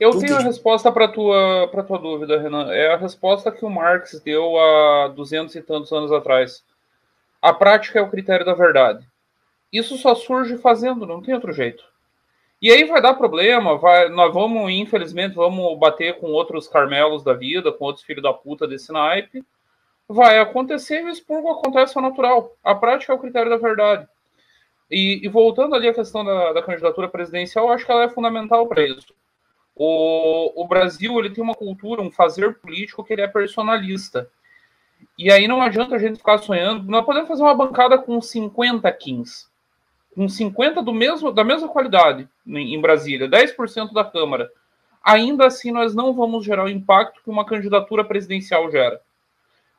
Eu Puta tenho a resposta para tua para tua dúvida, Renan. É a resposta que o Marx deu há duzentos e tantos anos atrás. A prática é o critério da verdade. Isso só surge fazendo, não tem outro jeito. E aí vai dar problema, vai, nós vamos, infelizmente, vamos bater com outros carmelos da vida, com outros filhos da puta desse naipe vai acontecer e o expurgo acontece ao natural. A prática é o critério da verdade. E, e voltando ali à questão da, da, candidatura presidencial, eu acho que ela é fundamental para isso. O, o Brasil ele tem uma cultura, um fazer político que ele é personalista. E aí não adianta a gente ficar sonhando. Nós podemos fazer uma bancada com 50 Kings. Com 50 do mesmo, da mesma qualidade em Brasília, 10% da Câmara. Ainda assim, nós não vamos gerar o impacto que uma candidatura presidencial gera.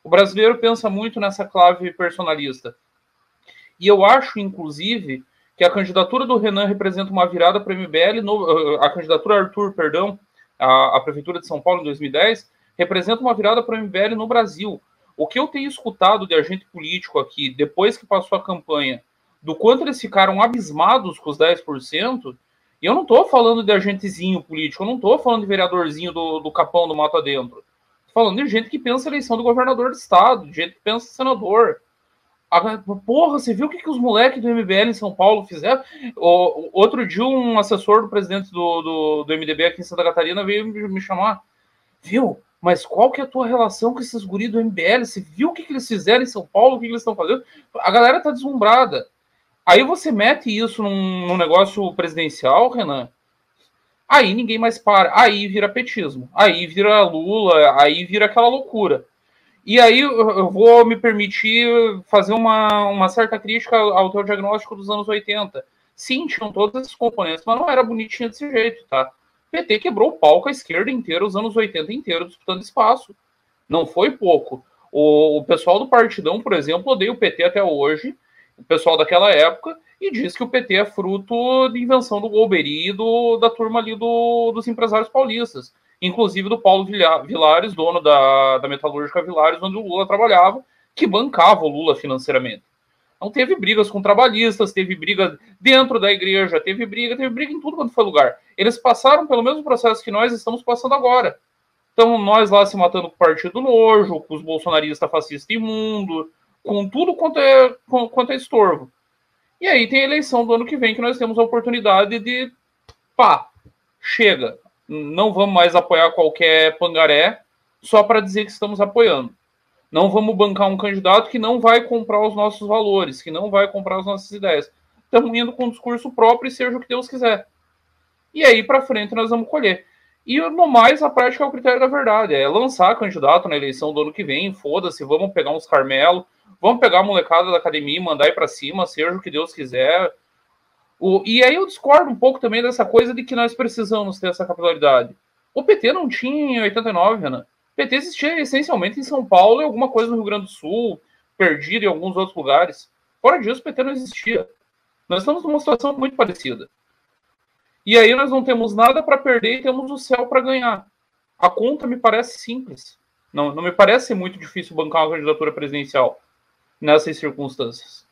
O brasileiro pensa muito nessa clave personalista. E eu acho, inclusive, que a candidatura do Renan representa uma virada para o MBL, no, a candidatura Arthur, perdão, a, a Prefeitura de São Paulo em 2010, representa uma virada para o MBL no Brasil. O que eu tenho escutado de agente político aqui, depois que passou a campanha, do quanto eles ficaram abismados com os 10%, e eu não estou falando de agentezinho político, eu não estou falando de vereadorzinho do, do Capão do Mato Adentro falando de gente que pensa eleição do governador do estado, de gente que pensa senador. porra, você viu o que, que os moleques do MBL em São Paulo fizeram? O, outro dia, um assessor do presidente do, do, do MDB aqui em Santa Catarina veio me chamar. Viu? Mas qual que é a tua relação com esses guris do MBL? Você viu o que, que eles fizeram em São Paulo? O que, que eles estão fazendo? A galera tá deslumbrada. Aí você mete isso num, num negócio presidencial, Renan, Aí ninguém mais para. Aí vira petismo. Aí vira Lula. Aí vira aquela loucura. E aí eu vou me permitir fazer uma, uma certa crítica ao teu diagnóstico dos anos 80. Sim, tinham todos esses componentes, mas não era bonitinho desse jeito, tá? PT quebrou o palco à esquerda inteira, os anos 80 inteiros, disputando espaço. Não foi pouco. O, o pessoal do Partidão, por exemplo, odeia o PT até hoje, o pessoal daquela época, e diz que o PT é fruto de invenção do Golbery e do, da turma ali do, dos empresários paulistas, inclusive do Paulo Vilares, dono da, da metalúrgica Vilares, onde o Lula trabalhava, que bancava o Lula financeiramente. Então teve brigas com trabalhistas, teve briga dentro da igreja, teve briga, teve briga em tudo quanto foi lugar. Eles passaram pelo mesmo processo que nós estamos passando agora. Então nós lá se matando com o partido nojo, com os bolsonaristas fascistas imundo, com tudo quanto é, quanto é estorvo. E aí tem a eleição do ano que vem que nós temos a oportunidade de pá, chega, não vamos mais apoiar qualquer pangaré só para dizer que estamos apoiando. Não vamos bancar um candidato que não vai comprar os nossos valores, que não vai comprar as nossas ideias. Estamos indo com um discurso próprio e seja o que Deus quiser. E aí para frente nós vamos colher. E no mais, a prática é o critério da verdade. É lançar candidato na eleição do ano que vem, foda-se, vamos pegar uns Carmelo, vamos pegar a molecada da academia e mandar ir para cima, seja o que Deus quiser. O, e aí eu discordo um pouco também dessa coisa de que nós precisamos ter essa capilaridade. O PT não tinha em 89, Renan. PT existia essencialmente em São Paulo e alguma coisa no Rio Grande do Sul, perdido em alguns outros lugares. Fora disso, o PT não existia. Nós estamos numa situação muito parecida. E aí nós não temos nada para perder e temos o céu para ganhar. A conta me parece simples. Não, não me parece muito difícil bancar uma candidatura presidencial nessas circunstâncias.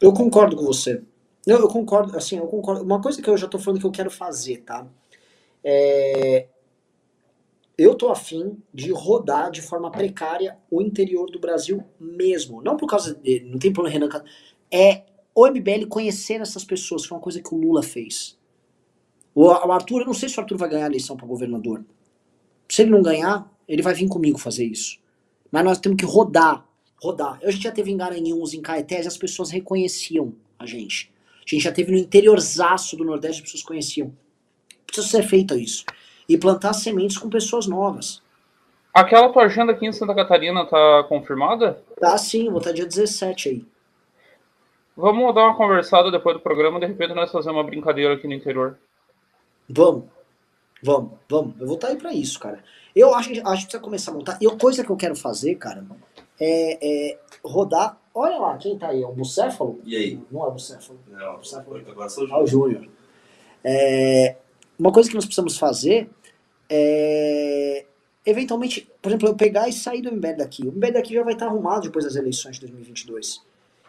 Eu concordo com você. Eu, eu concordo, assim, eu concordo. Uma coisa que eu já estou falando que eu quero fazer, tá? É, eu tô afim de rodar de forma precária o interior do Brasil mesmo. Não por causa de. Não tem problema, Renan. É o MBL conhecer essas pessoas, foi uma coisa que o Lula fez. O, o Arthur, eu não sei se o Arthur vai ganhar a eleição para governador. Se ele não ganhar, ele vai vir comigo fazer isso. Mas nós temos que rodar. Rodar. A gente já teve em Garanhuns, em Caetés, as pessoas reconheciam a gente. A gente já teve no interiorzaço do Nordeste, as pessoas conheciam. Precisa ser feito isso e plantar sementes com pessoas novas. Aquela tua agenda aqui em Santa Catarina tá confirmada? Tá sim, vou estar dia 17 aí. Vamos dar uma conversada depois do programa, de repente nós fazer uma brincadeira aqui no interior. Vamos. Vamos, vamos. Eu vou estar aí pra isso, cara. Eu acho, acho que precisa começar a montar. E a coisa que eu quero fazer, cara, é, é rodar. Olha lá, quem tá aí? É o Bucéfalo? E aí? Não é o Bucéfalo. Não, o Bucéfalo. agora sou o o Júnior. É, uma coisa que nós precisamos fazer é, eventualmente, por exemplo, eu pegar e sair do MBL daqui. O MBL daqui já vai estar arrumado depois das eleições de 2022.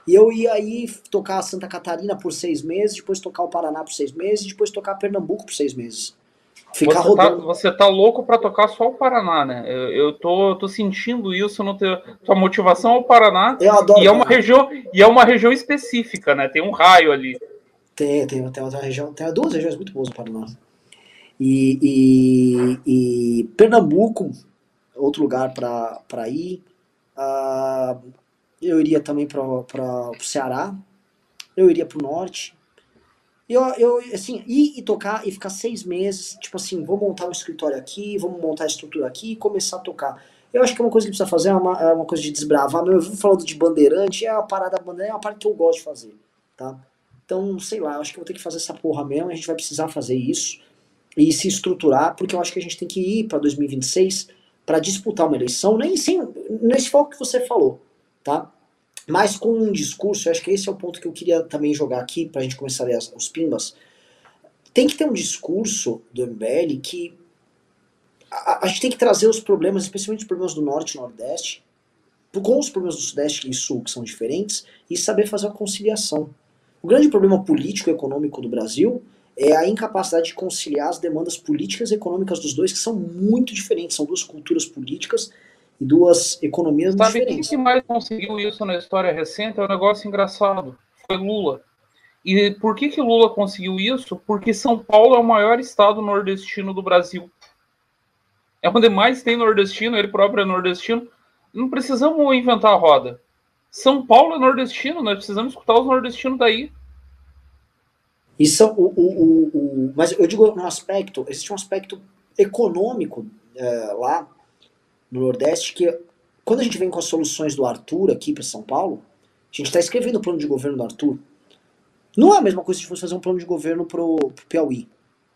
E eu ia aí tocar Santa Catarina por seis meses, depois tocar o Paraná por seis meses, depois tocar Pernambuco por seis meses. Ficar você, tá, rodando. Tá, você tá louco para tocar só o Paraná, né? Eu, eu tô, tô sentindo isso no teu, tua motivação ao Paraná. Eu adoro. E é uma região e é uma região específica, né? Tem um raio ali. Tem, tem, tem outra região, tem duas regiões muito boas no Paraná. E, e, e Pernambuco, outro lugar para ir. Uh, eu iria também para o Ceará. Eu iria para o norte. Eu, eu, assim, ir e tocar e ficar seis meses, tipo assim, vou montar um escritório aqui, vamos montar a estrutura aqui e começar a tocar. Eu acho que é uma coisa que precisa fazer, é uma, é uma coisa de desbravar. Meu, eu vi falando de bandeirante, é a parada bandeirante, é uma parte que eu gosto de fazer, tá? Então, sei lá, eu acho que vou ter que fazer essa porra mesmo, a gente vai precisar fazer isso e se estruturar, porque eu acho que a gente tem que ir para 2026 para disputar uma eleição, nem sem, nesse foco que você falou, tá? Mas com um discurso, eu acho que esse é o ponto que eu queria também jogar aqui, para a gente começar a ler os pimbas. Tem que ter um discurso do MBL que a, a, gente tem que trazer os problemas, especialmente os problemas do Norte e Nordeste, com os problemas do Sudeste e Sul, que são diferentes, e saber fazer uma conciliação. O grande problema político e econômico do Brasil é a incapacidade de conciliar as demandas políticas e econômicas dos dois, que são muito diferentes, são duas culturas políticas e duas economias Sabe diferentes. Quem que mais conseguiu isso na história recente é um negócio engraçado, foi Lula. E por que que Lula conseguiu isso? Porque São Paulo é o maior estado nordestino do Brasil. É onde mais tem nordestino, ele próprio é nordestino. Não precisamos inventar a roda. São Paulo é nordestino, nós precisamos escutar os nordestinos daí. Isso, é o, o, o, o, mas eu digo no aspecto, existe um aspecto econômico é, lá no Nordeste que quando a gente vem com as soluções do Arthur aqui para São Paulo, a gente está escrevendo o plano de governo do Arthur. Não é a mesma coisa se fosse fazer um plano de governo para o Piauí.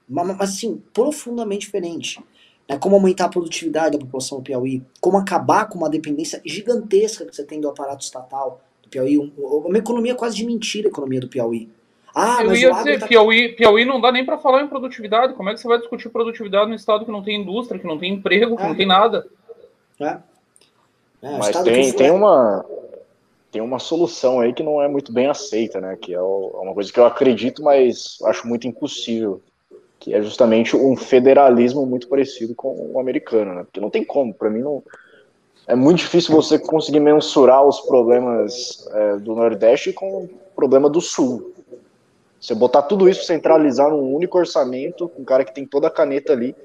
Mas, mas assim, profundamente diferente. É como aumentar a produtividade da população do Piauí, como acabar com uma dependência gigantesca que você tem do aparato estatal do Piauí, um, uma economia quase de mentira, a economia do Piauí. Ah, eu ia dizer, tá... Piauí, Piauí não dá nem para falar em produtividade. Como é que você vai discutir produtividade no estado que não tem indústria, que não tem emprego, que é. não tem nada? É. É, mas tem, tem uma tem uma solução aí que não é muito bem aceita, né? Que é, é uma coisa que eu acredito, mas acho muito impossível. Que é justamente um federalismo muito parecido com o americano, né? Porque não tem como, para mim não. É muito difícil você conseguir mensurar os problemas é, do Nordeste com o problema do Sul. Você botar tudo isso, centralizar num único orçamento, um cara que tem toda a caneta ali,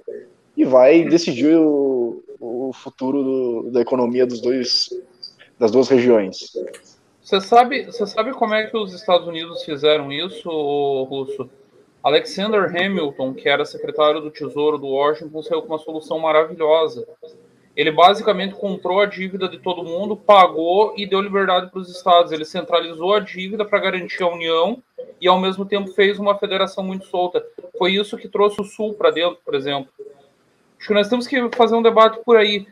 e vai decidir o, o futuro do, da economia dos dois, das duas regiões. Você sabe, você sabe como é que os Estados Unidos fizeram isso, Russo? Alexander Hamilton, que era secretário do Tesouro do Washington, saiu com uma solução maravilhosa. Ele basicamente comprou a dívida de todo mundo, pagou e deu liberdade para os estados. Ele centralizou a dívida para garantir a união e, ao mesmo tempo, fez uma federação muito solta. Foi isso que trouxe o Sul para dentro, por exemplo. Acho que nós temos que fazer um debate por aí.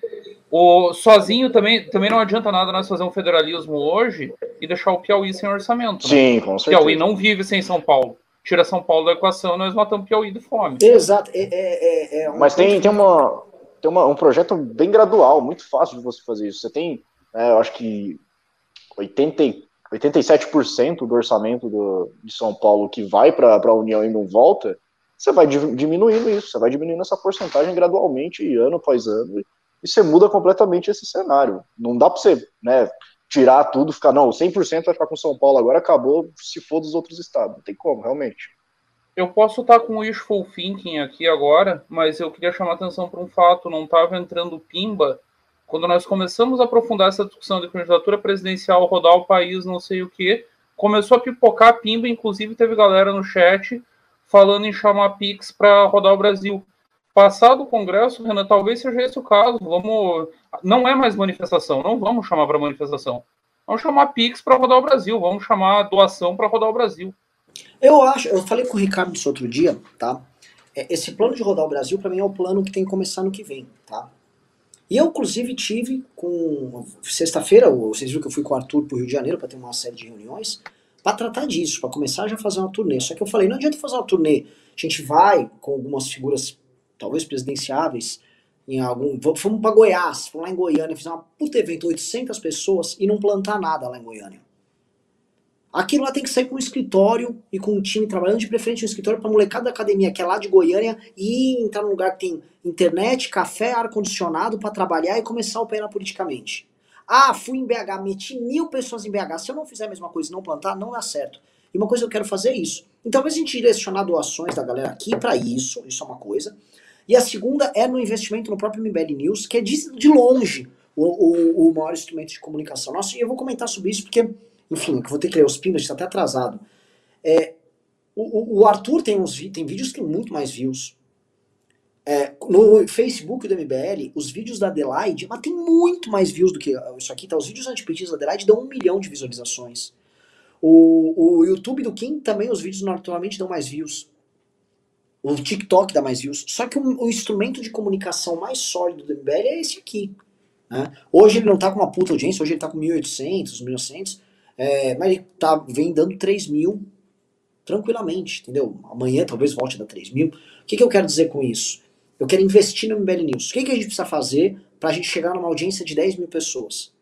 O, sozinho também, também não adianta nada nós fazer um federalismo hoje e deixar o Piauí sem orçamento. Né? Sim, com certeza. Piauí não vive sem São Paulo. Tira São Paulo da equação, nós matamos Piauí de fome. Exato. É, é, é, é Mas tem, tem, uma, tem uma, um projeto bem gradual, muito fácil de você fazer isso. Você tem, é, eu acho que 80, 87% do orçamento do, de São Paulo que vai para a União e não volta, você vai diminuindo isso, você vai diminuindo essa porcentagem gradualmente, ano após ano, e você muda completamente esse cenário. Não dá para você né, tirar tudo, ficar, não, 100% vai ficar com São Paulo agora, acabou, se for dos outros estados. Não tem como, realmente. Eu posso estar com o wishful thinking aqui agora, mas eu queria chamar atenção para um fato, não estava entrando pimba. Quando nós começamos a aprofundar essa discussão de candidatura presidencial, rodar o país, não sei o que, começou a pipocar pimba, inclusive teve galera no chat falando em chamar Pix para rodar o Brasil. Passado o Congresso, Renan, talvez seja esse o caso. Vamos, não é mais manifestação, não vamos chamar para manifestação. Vamos chamar Pix para rodar o Brasil, vamos chamar doação para rodar o Brasil. Eu acho, eu falei com o Ricardo isso outro dia, tá? É, esse plano de rodar o Brasil, para mim, é o plano que tem que começar no que vem, tá? E eu, inclusive, tive com. Sexta-feira, vocês viram que eu fui com o Arthur pro Rio de Janeiro para ter uma série de reuniões para tratar disso, para começar já a fazer uma turnê. Só que eu falei, não adianta fazer uma turnê. A gente vai com algumas figuras, talvez presidenciáveis, em algum. Fomos para Goiás, fomos lá em Goiânia, fizemos uma puta evento, 800 pessoas e não plantar nada lá em Goiânia. Aquilo lá tem que sair com um escritório e com um time trabalhando, de preferência um escritório para molecada da academia, que é lá de Goiânia, e entrar num lugar que tem internet, café, ar-condicionado para trabalhar e começar a operar politicamente. Ah, fui em BH, meti mil pessoas em BH. Se eu não fizer a mesma coisa e não plantar, não dá certo. E uma coisa que eu quero fazer é isso. Então, talvez a gente direcionar doações da galera aqui para isso, isso é uma coisa. E a segunda é no investimento no próprio MBL News, que é de, de longe o, o, o, maior instrumento de comunicação. Nossa, e eu vou comentar sobre isso porque, enfim, eu vou ter que ler os pinos, está até atrasado. É, o, o, Arthur tem, uns, tem vídeos que tem muito mais views. É, no Facebook do MBL, os vídeos da Adelaide, mas tem muito mais views do que isso aqui, tá? Os vídeos antipetistas da Adelaide dão um milhão de visualizações. O, o YouTube do Kim também, os vídeos naturalmente dão mais views. O TikTok dá mais views. Só que o, o instrumento de comunicação mais sólido do MBL é esse aqui. Né? Hoje ele não tá com uma puta audiência, hoje ele tá com 1.800, 1.900, é, mas ele tá, vem dando 3 mil tranquilamente, entendeu? Amanhã talvez volte a dar 3 mil. O que, que eu quero dizer com isso? Eu quero investir no MBL News. O que, que a gente precisa fazer para a gente chegar numa audiência de 10 mil pessoas?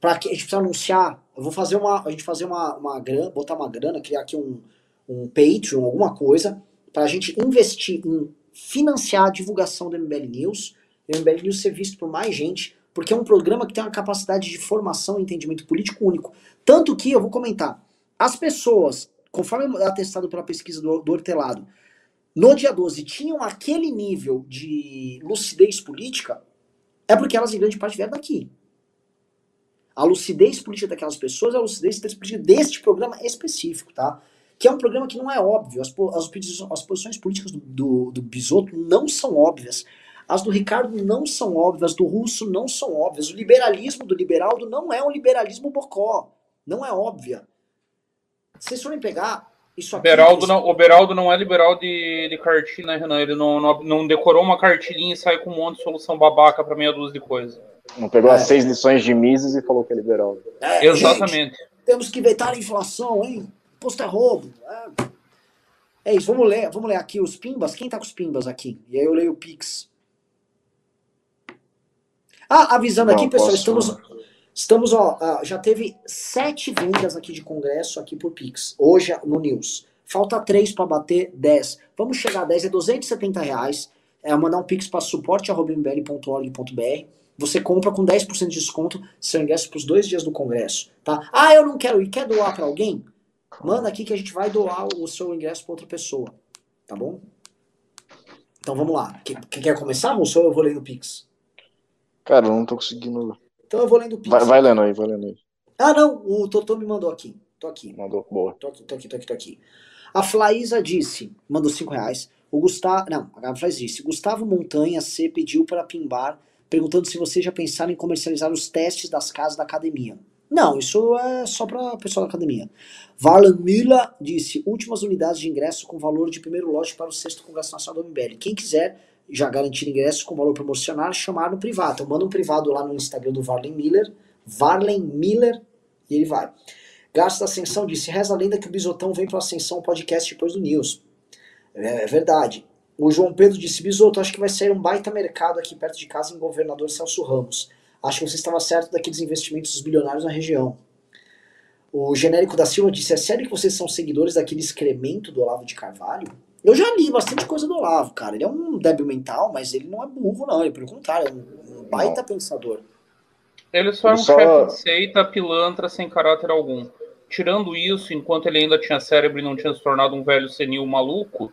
Para que a gente precisa anunciar. Eu vou fazer uma. A gente fazer uma, uma grana, botar uma grana, criar aqui um, um Patreon, alguma coisa, para a gente investir em financiar a divulgação do MBL News, e o MBL News ser visto por mais gente, porque é um programa que tem uma capacidade de formação e entendimento político único. Tanto que, eu vou comentar, as pessoas, conforme atestado pela pesquisa do, do Hortelado, no dia 12 tinham aquele nível de lucidez política, é porque elas em grande parte vieram daqui. A lucidez política daquelas pessoas é a lucidez política deste programa específico, tá? Que é um programa que não é óbvio. As, as, as posições políticas do, do, do Bisotto não são óbvias. As do Ricardo não são óbvias, do Russo não são óbvias. O liberalismo do Liberaldo não é um liberalismo bocó. Não é óbvia. Se vocês forem pegar isso aqui, Beraldo isso... não, o Beraldo não é liberal de, de cartilha, né, Renan? Ele não, não, não, decorou uma cartilhinha e saiu com um monte de solução babaca para meia dúzia de coisas. Não pegou é. as seis lições de Mises e falou que é liberal. É, Exatamente. Gente, temos que vetar a inflação, hein? Posto é roubo. É. é. isso, vamos ler, vamos ler aqui os pimbas. Quem tá com os pimbas aqui? E aí eu leio o Pix. Ah, avisando não, aqui, pessoal, posso... estamos, Estamos, ó, já teve sete vendas aqui de congresso aqui por Pix, hoje no News. Falta três para bater 10. Vamos chegar a 10, é 270 reais. É mandar um Pix para suporte.mbl.org.br. Você compra com 10% de desconto seu ingresso para os dois dias do congresso, tá? Ah, eu não quero ir, quer doar para alguém? Manda aqui que a gente vai doar o seu ingresso para outra pessoa, tá bom? Então vamos lá. Quer, quer começar, moço, eu vou lendo o Pix? Cara, eu não tô conseguindo. Então eu vou lendo o Pix. Vai, vai lendo aí, vai lendo aí. Ah, não, o Totô me mandou aqui. Tô aqui. Mandou, boa. Tô aqui, tô aqui, tô aqui, tô aqui. A Flaísa disse, mandou 5 reais. O Gustavo, não, a faz disse, Gustavo Montanha C pediu para pimbar perguntando se vocês já pensaram em comercializar os testes das casas da academia. Não, isso é só para pessoal da academia. Varlan Mila disse: últimas unidades de ingresso com valor de primeiro lote para o sexto Congresso Nacional do MBL. Quem quiser já garantir ingresso com valor promocional, chamar no privado. Então manda um privado lá no Instagram do Varlen Miller, Varlen Miller, e ele vai. Gasto da Ascensão disse: reza a lenda que o Bisotão vem para Ascensão podcast depois do News. É, é verdade. O João Pedro disse: Bisoto, acho que vai sair um baita mercado aqui perto de casa em governador Celso Ramos. Acho que você estava certo daqueles investimentos bilionários na região. O genérico da Silva disse: É sério que vocês são seguidores daquele excremento do Olavo de Carvalho? Eu já li bastante coisa do Olavo, cara. Ele é um débil mental, mas ele não é burro, não. Ele, pelo contrário, é um baita não. pensador. Ele só é um só... chefe de seita, pilantra, sem caráter algum. Tirando isso, enquanto ele ainda tinha cérebro e não tinha se tornado um velho senil maluco,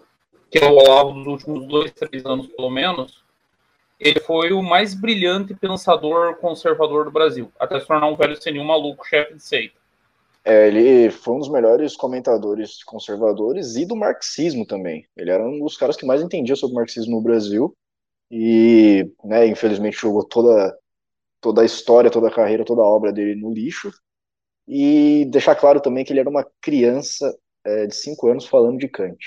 que é o Olavo dos últimos dois, três anos pelo menos, ele foi o mais brilhante pensador conservador do Brasil, até se tornar um velho senil maluco, chefe de seita. É, ele foi um dos melhores comentadores conservadores e do marxismo também. Ele era um dos caras que mais entendia sobre marxismo no Brasil e, né, infelizmente jogou toda toda a história, toda a carreira, toda a obra dele no lixo. E deixar claro também que ele era uma criança é, de 5 anos falando de Kant.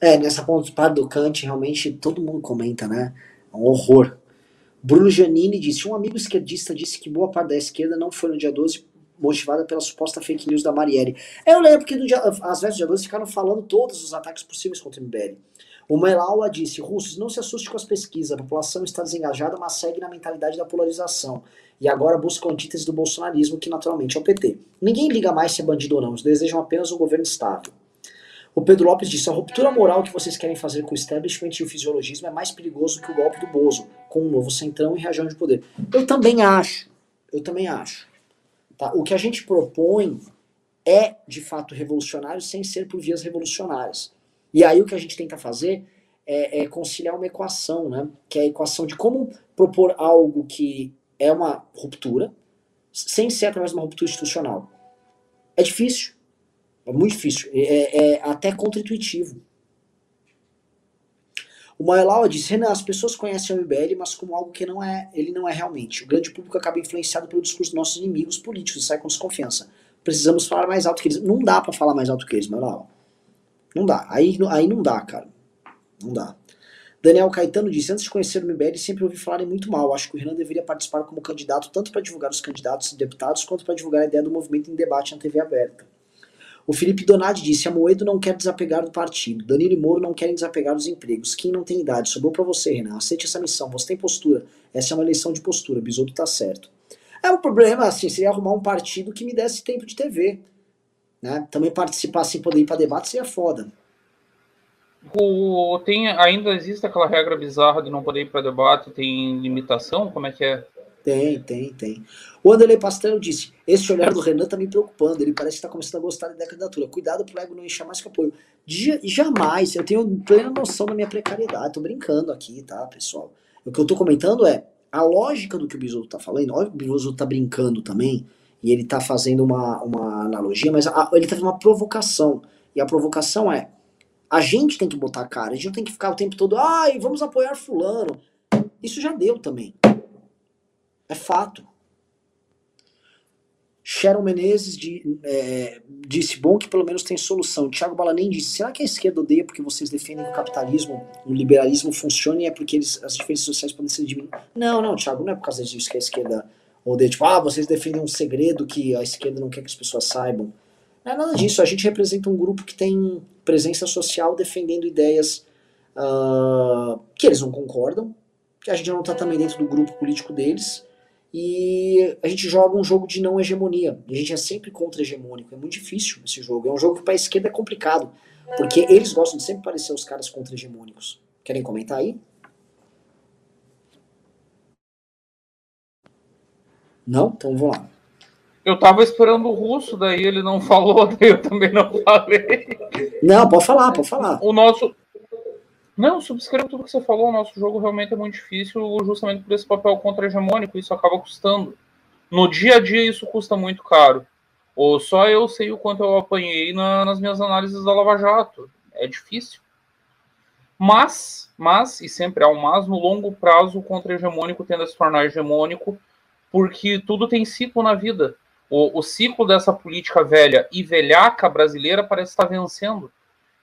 É, nessa parte do Kant, realmente todo mundo comenta, né? É um horror. Bruno Giannini disse: Um amigo esquerdista disse que boa parte da esquerda não foi no dia 12 motivada pela suposta fake news da Marielle. Eu lembro que no dia, às vezes dia 12 ficaram falando todos os ataques possíveis contra o MBL. O Melaua disse: Russos, não se assuste com as pesquisas, a população está desengajada, mas segue na mentalidade da polarização. E agora busca antítese do bolsonarismo, que naturalmente é o PT. Ninguém liga mais se é bandido ou não, eles desejam apenas um governo estável. O Pedro Lopes disse: a ruptura moral que vocês querem fazer com o establishment e o fisiologismo é mais perigoso que o golpe do Bozo, com um novo centrão e região de poder. Eu também acho. Eu também acho. Tá? O que a gente propõe é, de fato, revolucionário sem ser por vias revolucionárias. E aí o que a gente tenta fazer é, é conciliar uma equação, né? que é a equação de como propor algo que é uma ruptura, sem ser através de uma ruptura institucional. É difícil. É muito difícil. É, é, é até contra-intuitivo. O Maelaua disse, Renan, as pessoas conhecem o MBL, mas como algo que não é, ele não é realmente. O grande público acaba influenciado pelo discurso dos nossos inimigos políticos e sai com desconfiança. Precisamos falar mais alto que eles. Não dá para falar mais alto que eles, Maelaua. Não dá. Aí, aí não dá, cara. Não dá. Daniel Caetano disse: Antes de conhecer o MBL, sempre ouvi falarem muito mal. Acho que o Renan deveria participar como candidato, tanto para divulgar os candidatos e deputados, quanto para divulgar a ideia do movimento em debate na TV aberta. O Felipe Donati disse: Moedo não quer desapegar do partido. Danilo e Moro não querem desapegar dos empregos. Quem não tem idade? Sobrou para você, Renan. Aceite essa missão. Você tem postura. Essa é uma eleição de postura. Bisoto tá certo. É um problema, assim, seria arrumar um partido que me desse tempo de TV. Né? Também participar sem poder ir para debate seria foda. O, tem, ainda existe aquela regra bizarra de não poder ir para debate, tem limitação? Como é que é? Tem, tem, tem. O Anderley Pastel disse: Esse olhar do Renan tá me preocupando. Ele parece que está começando a gostar da candidatura. Cuidado pro ego não encher mais que apoio. jamais. Eu tenho plena noção da minha precariedade. Tô brincando aqui, tá, pessoal? O que eu tô comentando é a lógica do que o Bisoto tá falando. Que o Bisoto tá brincando também. E ele tá fazendo uma, uma analogia, mas a, ele tá fazendo uma provocação. E a provocação é: a gente tem que botar a cara. A gente não tem que ficar o tempo todo, ai, vamos apoiar Fulano. Isso já deu também. É fato. Sharon Menezes de, é, disse, bom que pelo menos tem solução. Tiago Balanem disse, será que a esquerda odeia porque vocês defendem o capitalismo, o liberalismo funcione e é porque eles, as diferenças sociais podem ser diminuídas? Não, não, Tiago, não é por causa disso que a esquerda odeia. Tipo, ah, vocês defendem um segredo que a esquerda não quer que as pessoas saibam. Não é nada disso. A gente representa um grupo que tem presença social defendendo ideias uh, que eles não concordam, que a gente não está também dentro do grupo político deles, e a gente joga um jogo de não hegemonia. A gente é sempre contra-hegemônico. É muito difícil esse jogo. É um jogo que para a esquerda é complicado, porque eles gostam de sempre parecer os caras contra-hegemônicos. Querem comentar aí? Não? Então vamos lá. Eu tava esperando o russo, daí ele não falou, daí eu também não falei. Não, pode falar, pode falar. O nosso. Não, subscrevo tudo que você falou. O nosso jogo realmente é muito difícil, justamente por esse papel contra-hegemônico. Isso acaba custando. No dia a dia, isso custa muito caro. Ou só eu sei o quanto eu apanhei na, nas minhas análises da Lava Jato. É difícil. Mas, mas, e sempre há um mas, no longo prazo o contra-hegemônico tende a se tornar hegemônico, porque tudo tem ciclo na vida. O, o ciclo dessa política velha e velhaca brasileira parece estar vencendo.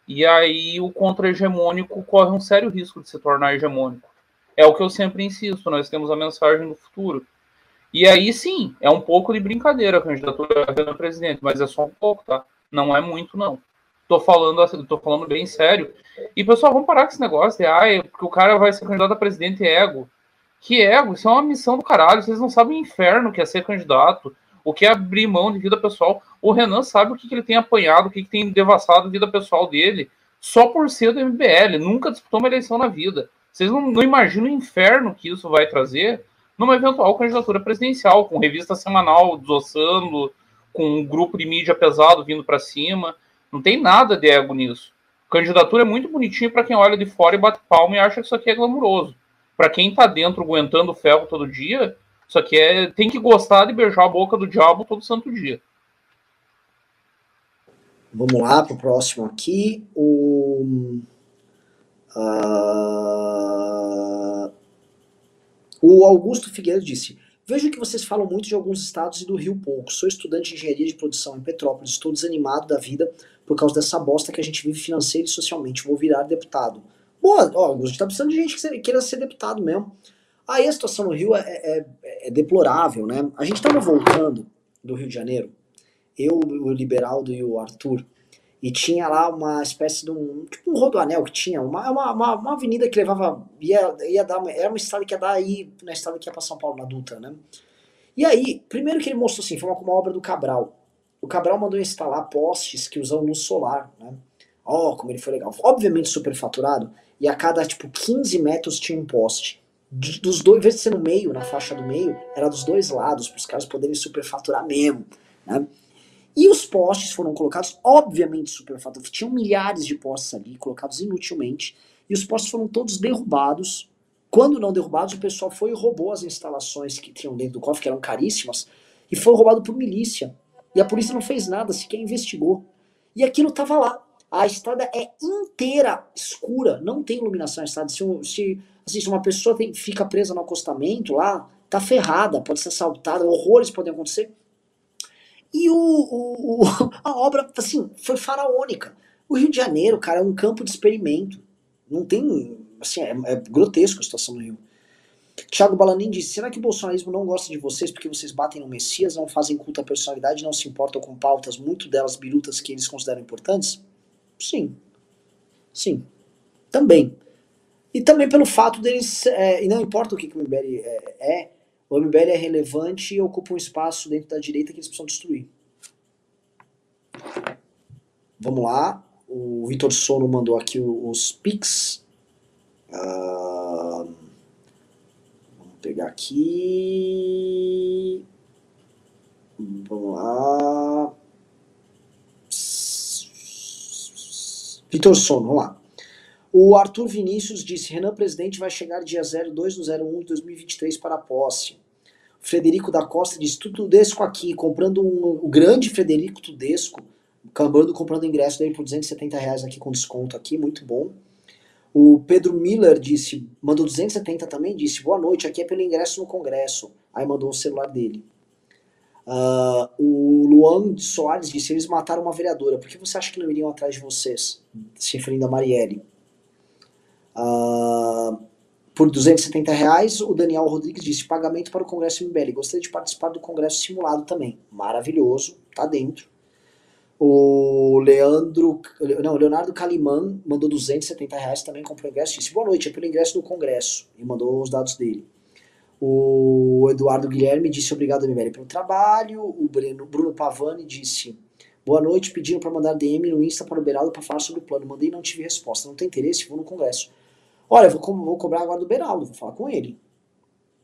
E aí o contra-hegemônico corre um sério risco de se tornar hegemônico. É o que eu sempre insisto, nós temos a mensagem do futuro. E aí sim, é um pouco de brincadeira a candidatura a presidente, mas é só um pouco, tá? Não é muito, não. Tô falando, assim, tô falando bem sério. E, pessoal, vamos parar com esse negócio de, ah, porque o cara vai ser candidato a presidente é ego. Que ego? Isso é uma missão do caralho. Vocês não sabem o inferno que é ser candidato o que é abrir mão de vida pessoal. O Renan sabe o que, que ele tem apanhado, o que, que tem devassado a vida pessoal dele, só por ser do MBL. Nunca disputou uma eleição na vida. Vocês não, não imaginam o inferno que isso vai trazer numa eventual candidatura presidencial, com revista semanal desossando, com um grupo de mídia pesado vindo para cima. Não tem nada de ego nisso. Candidatura é muito bonitinho para quem olha de fora e bate palma e acha que isso aqui é glamuroso. Para quem está dentro aguentando ferro todo dia, só que é, tem que gostar de beijar a boca do diabo todo santo dia. Vamos lá para o próximo aqui. O, uh, o Augusto Figueiredo disse: Vejo que vocês falam muito de alguns estados e do Rio pouco. Sou estudante de engenharia de produção em Petrópolis. Estou desanimado da vida por causa dessa bosta que a gente vive financeira e socialmente. Vou virar deputado. Boa, ó, Augusto, tá precisando de gente que queira ser deputado mesmo. Aí a situação no Rio é, é, é deplorável, né? A gente estava voltando do Rio de Janeiro, eu, o Liberaldo e o Arthur, e tinha lá uma espécie de um, tipo um rodoanel que tinha, uma, uma, uma, avenida que levava, ia, ia dar, era uma estrada que ia dar aí, na estrada que ia para São Paulo, na Dutra, né? E aí, primeiro que ele mostrou assim, foi uma, uma obra do Cabral. O Cabral mandou instalar postes que usam luz solar, né? Ó, oh, como ele foi legal. Obviamente superfaturado, e a cada, tipo, 15 metros tinha um poste dos dois, em vez de ser no meio, na faixa do meio, era dos dois lados, para os caras poderem superfaturar mesmo. Né? E os postes foram colocados, obviamente, superfaturados. Tinham milhares de postes ali, colocados inutilmente, e os postes foram todos derrubados. Quando não derrubados, o pessoal foi e roubou as instalações que tinham dentro do cofre, que eram caríssimas, e foi roubado por milícia. E a polícia não fez nada, sequer investigou. E aquilo estava lá. A estrada é inteira escura, não tem iluminação na estrada. Se, se Se uma pessoa tem, fica presa no acostamento lá, tá ferrada, pode ser assaltada, horrores podem acontecer. E o, o, o, a obra, assim, foi faraônica. O Rio de Janeiro, cara, é um campo de experimento. Não tem, assim, é, é grotesco a situação no Rio. Tiago Balanin disse: será que o bolsonarismo não gosta de vocês porque vocês batem no Messias, não fazem culto à personalidade, não se importam com pautas, muito delas birutas que eles consideram importantes? Sim. Sim. Também. E também pelo fato deles, é, e não importa o que, que o MBL é, é, o MBL é relevante e ocupa um espaço dentro da direita que eles precisam destruir. Vamos lá, o Vitor Sono mandou aqui os pics. Uh, vamos pegar aqui. Vamos lá. Vitor Sono, vamos lá. O Arthur Vinícius disse: Renan Presidente vai chegar dia 02 do 01 de 2023 para a posse. Frederico da Costa disse: Tudesco aqui, comprando um, o grande Frederico Tudesco, acabando comprando ingresso dele por 270 reais aqui com desconto aqui, muito bom. O Pedro Miller disse, mandou 270 também, disse, boa noite, aqui é pelo ingresso no Congresso. Aí mandou o celular dele. Uh, o Luan Soares disse, eles mataram uma vereadora, por que você acha que não iriam atrás de vocês? Se referindo a Marielle. Uh, por 270 reais, o Daniel Rodrigues disse: pagamento para o Congresso MBL. Gostaria de participar do Congresso simulado também. Maravilhoso, tá dentro. O Leandro, não, Leonardo Calimã mandou 270 reais também, comprou ingresso. Disse: boa noite, é pelo ingresso do Congresso. E mandou os dados dele. O O Eduardo Guilherme disse obrigado, MBL, pelo trabalho. O Bruno, Bruno Pavani disse boa noite, pediram para mandar DM no Insta para o Beraldo para falar sobre o plano. Mandei e não tive resposta. Não tem interesse? Vou no congresso. Olha, vou, vou cobrar agora do Beraldo, vou falar com ele.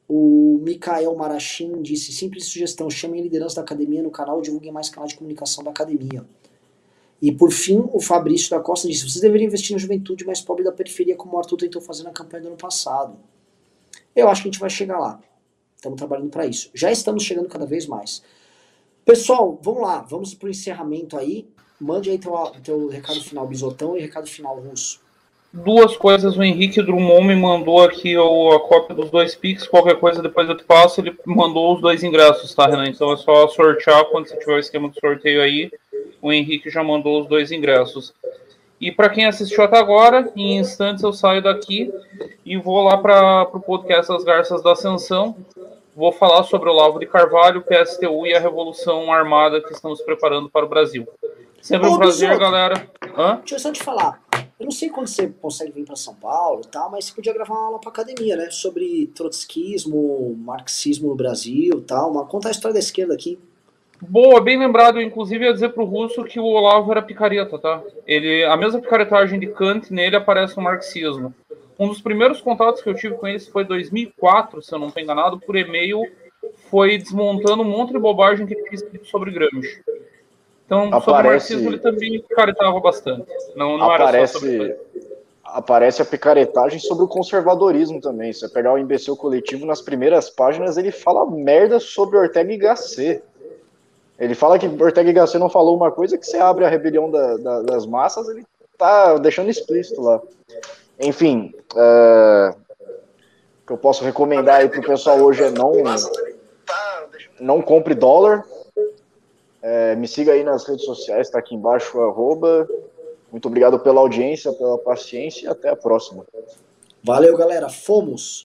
O Mikael Marachim disse: simples sugestão, chamem a liderança da academia no canal e divulguem mais canal de comunicação da academia. E por fim, o Fabrício da Costa disse: vocês deveriam investir na juventude mais pobre da periferia, como o Arthur tentou fazer na campanha do ano passado. Eu acho que a gente vai chegar lá. Estamos trabalhando para isso. Já estamos chegando cada vez mais. Pessoal, vamos lá, vamos para o encerramento aí. Mande aí teu, teu recado final, Bisotão, e recado final, Russo duas coisas. O Henrique Drummond me mandou aqui a cópia dos dois Pix. Qualquer coisa depois eu te passo. Ele mandou os dois ingressos, tá, Renan? Então é só sortear quando você tiver o esquema de sorteio aí. O Henrique já mandou os dois ingressos. E para quem assistiu até agora, em instantes eu saio daqui e vou lá para o podcast As Garças da Ascensão. Vou falar sobre o Lavo de Carvalho, PSTU e a Revolução Armada que estamos preparando para o Brasil. Sempre um prazer, galera. Hã? Deixa eu só te falar. Eu não sei quando você consegue vir para São Paulo e tal, mas você podia gravar uma aula para academia, né? Sobre trotskismo, marxismo no Brasil tal. Uma, conta a história da esquerda aqui. Boa, bem lembrado. Inclusive, ia dizer pro Russo que o Olavo era picareta, tá? Ele, a mesma picaretagem de Kant, nele aparece o marxismo. Um dos primeiros contatos que eu tive com eles foi em 2004, se eu não estou enganado, por e-mail, foi desmontando um monte de bobagem que ele tinha escrito sobre Gramsci. Então, aparece, sobre o marxismo ele também picaretava bastante. Não, não aparece, sobre Aparece a picaretagem sobre o conservadorismo também. Se você pegar o imbecil coletivo, nas primeiras páginas ele fala merda sobre Ortega y Gasset. Ele fala que Ortega y Gasset não falou uma coisa que você abre a rebelião da, da, das massas, ele tá deixando explícito lá. Enfim, uh, o que eu posso recomendar aí pro pessoal hoje é não, não compre dólar, é, me siga aí nas redes sociais, está aqui embaixo, arroba. Muito obrigado pela audiência, pela paciência e até a próxima. Valeu, galera. Fomos!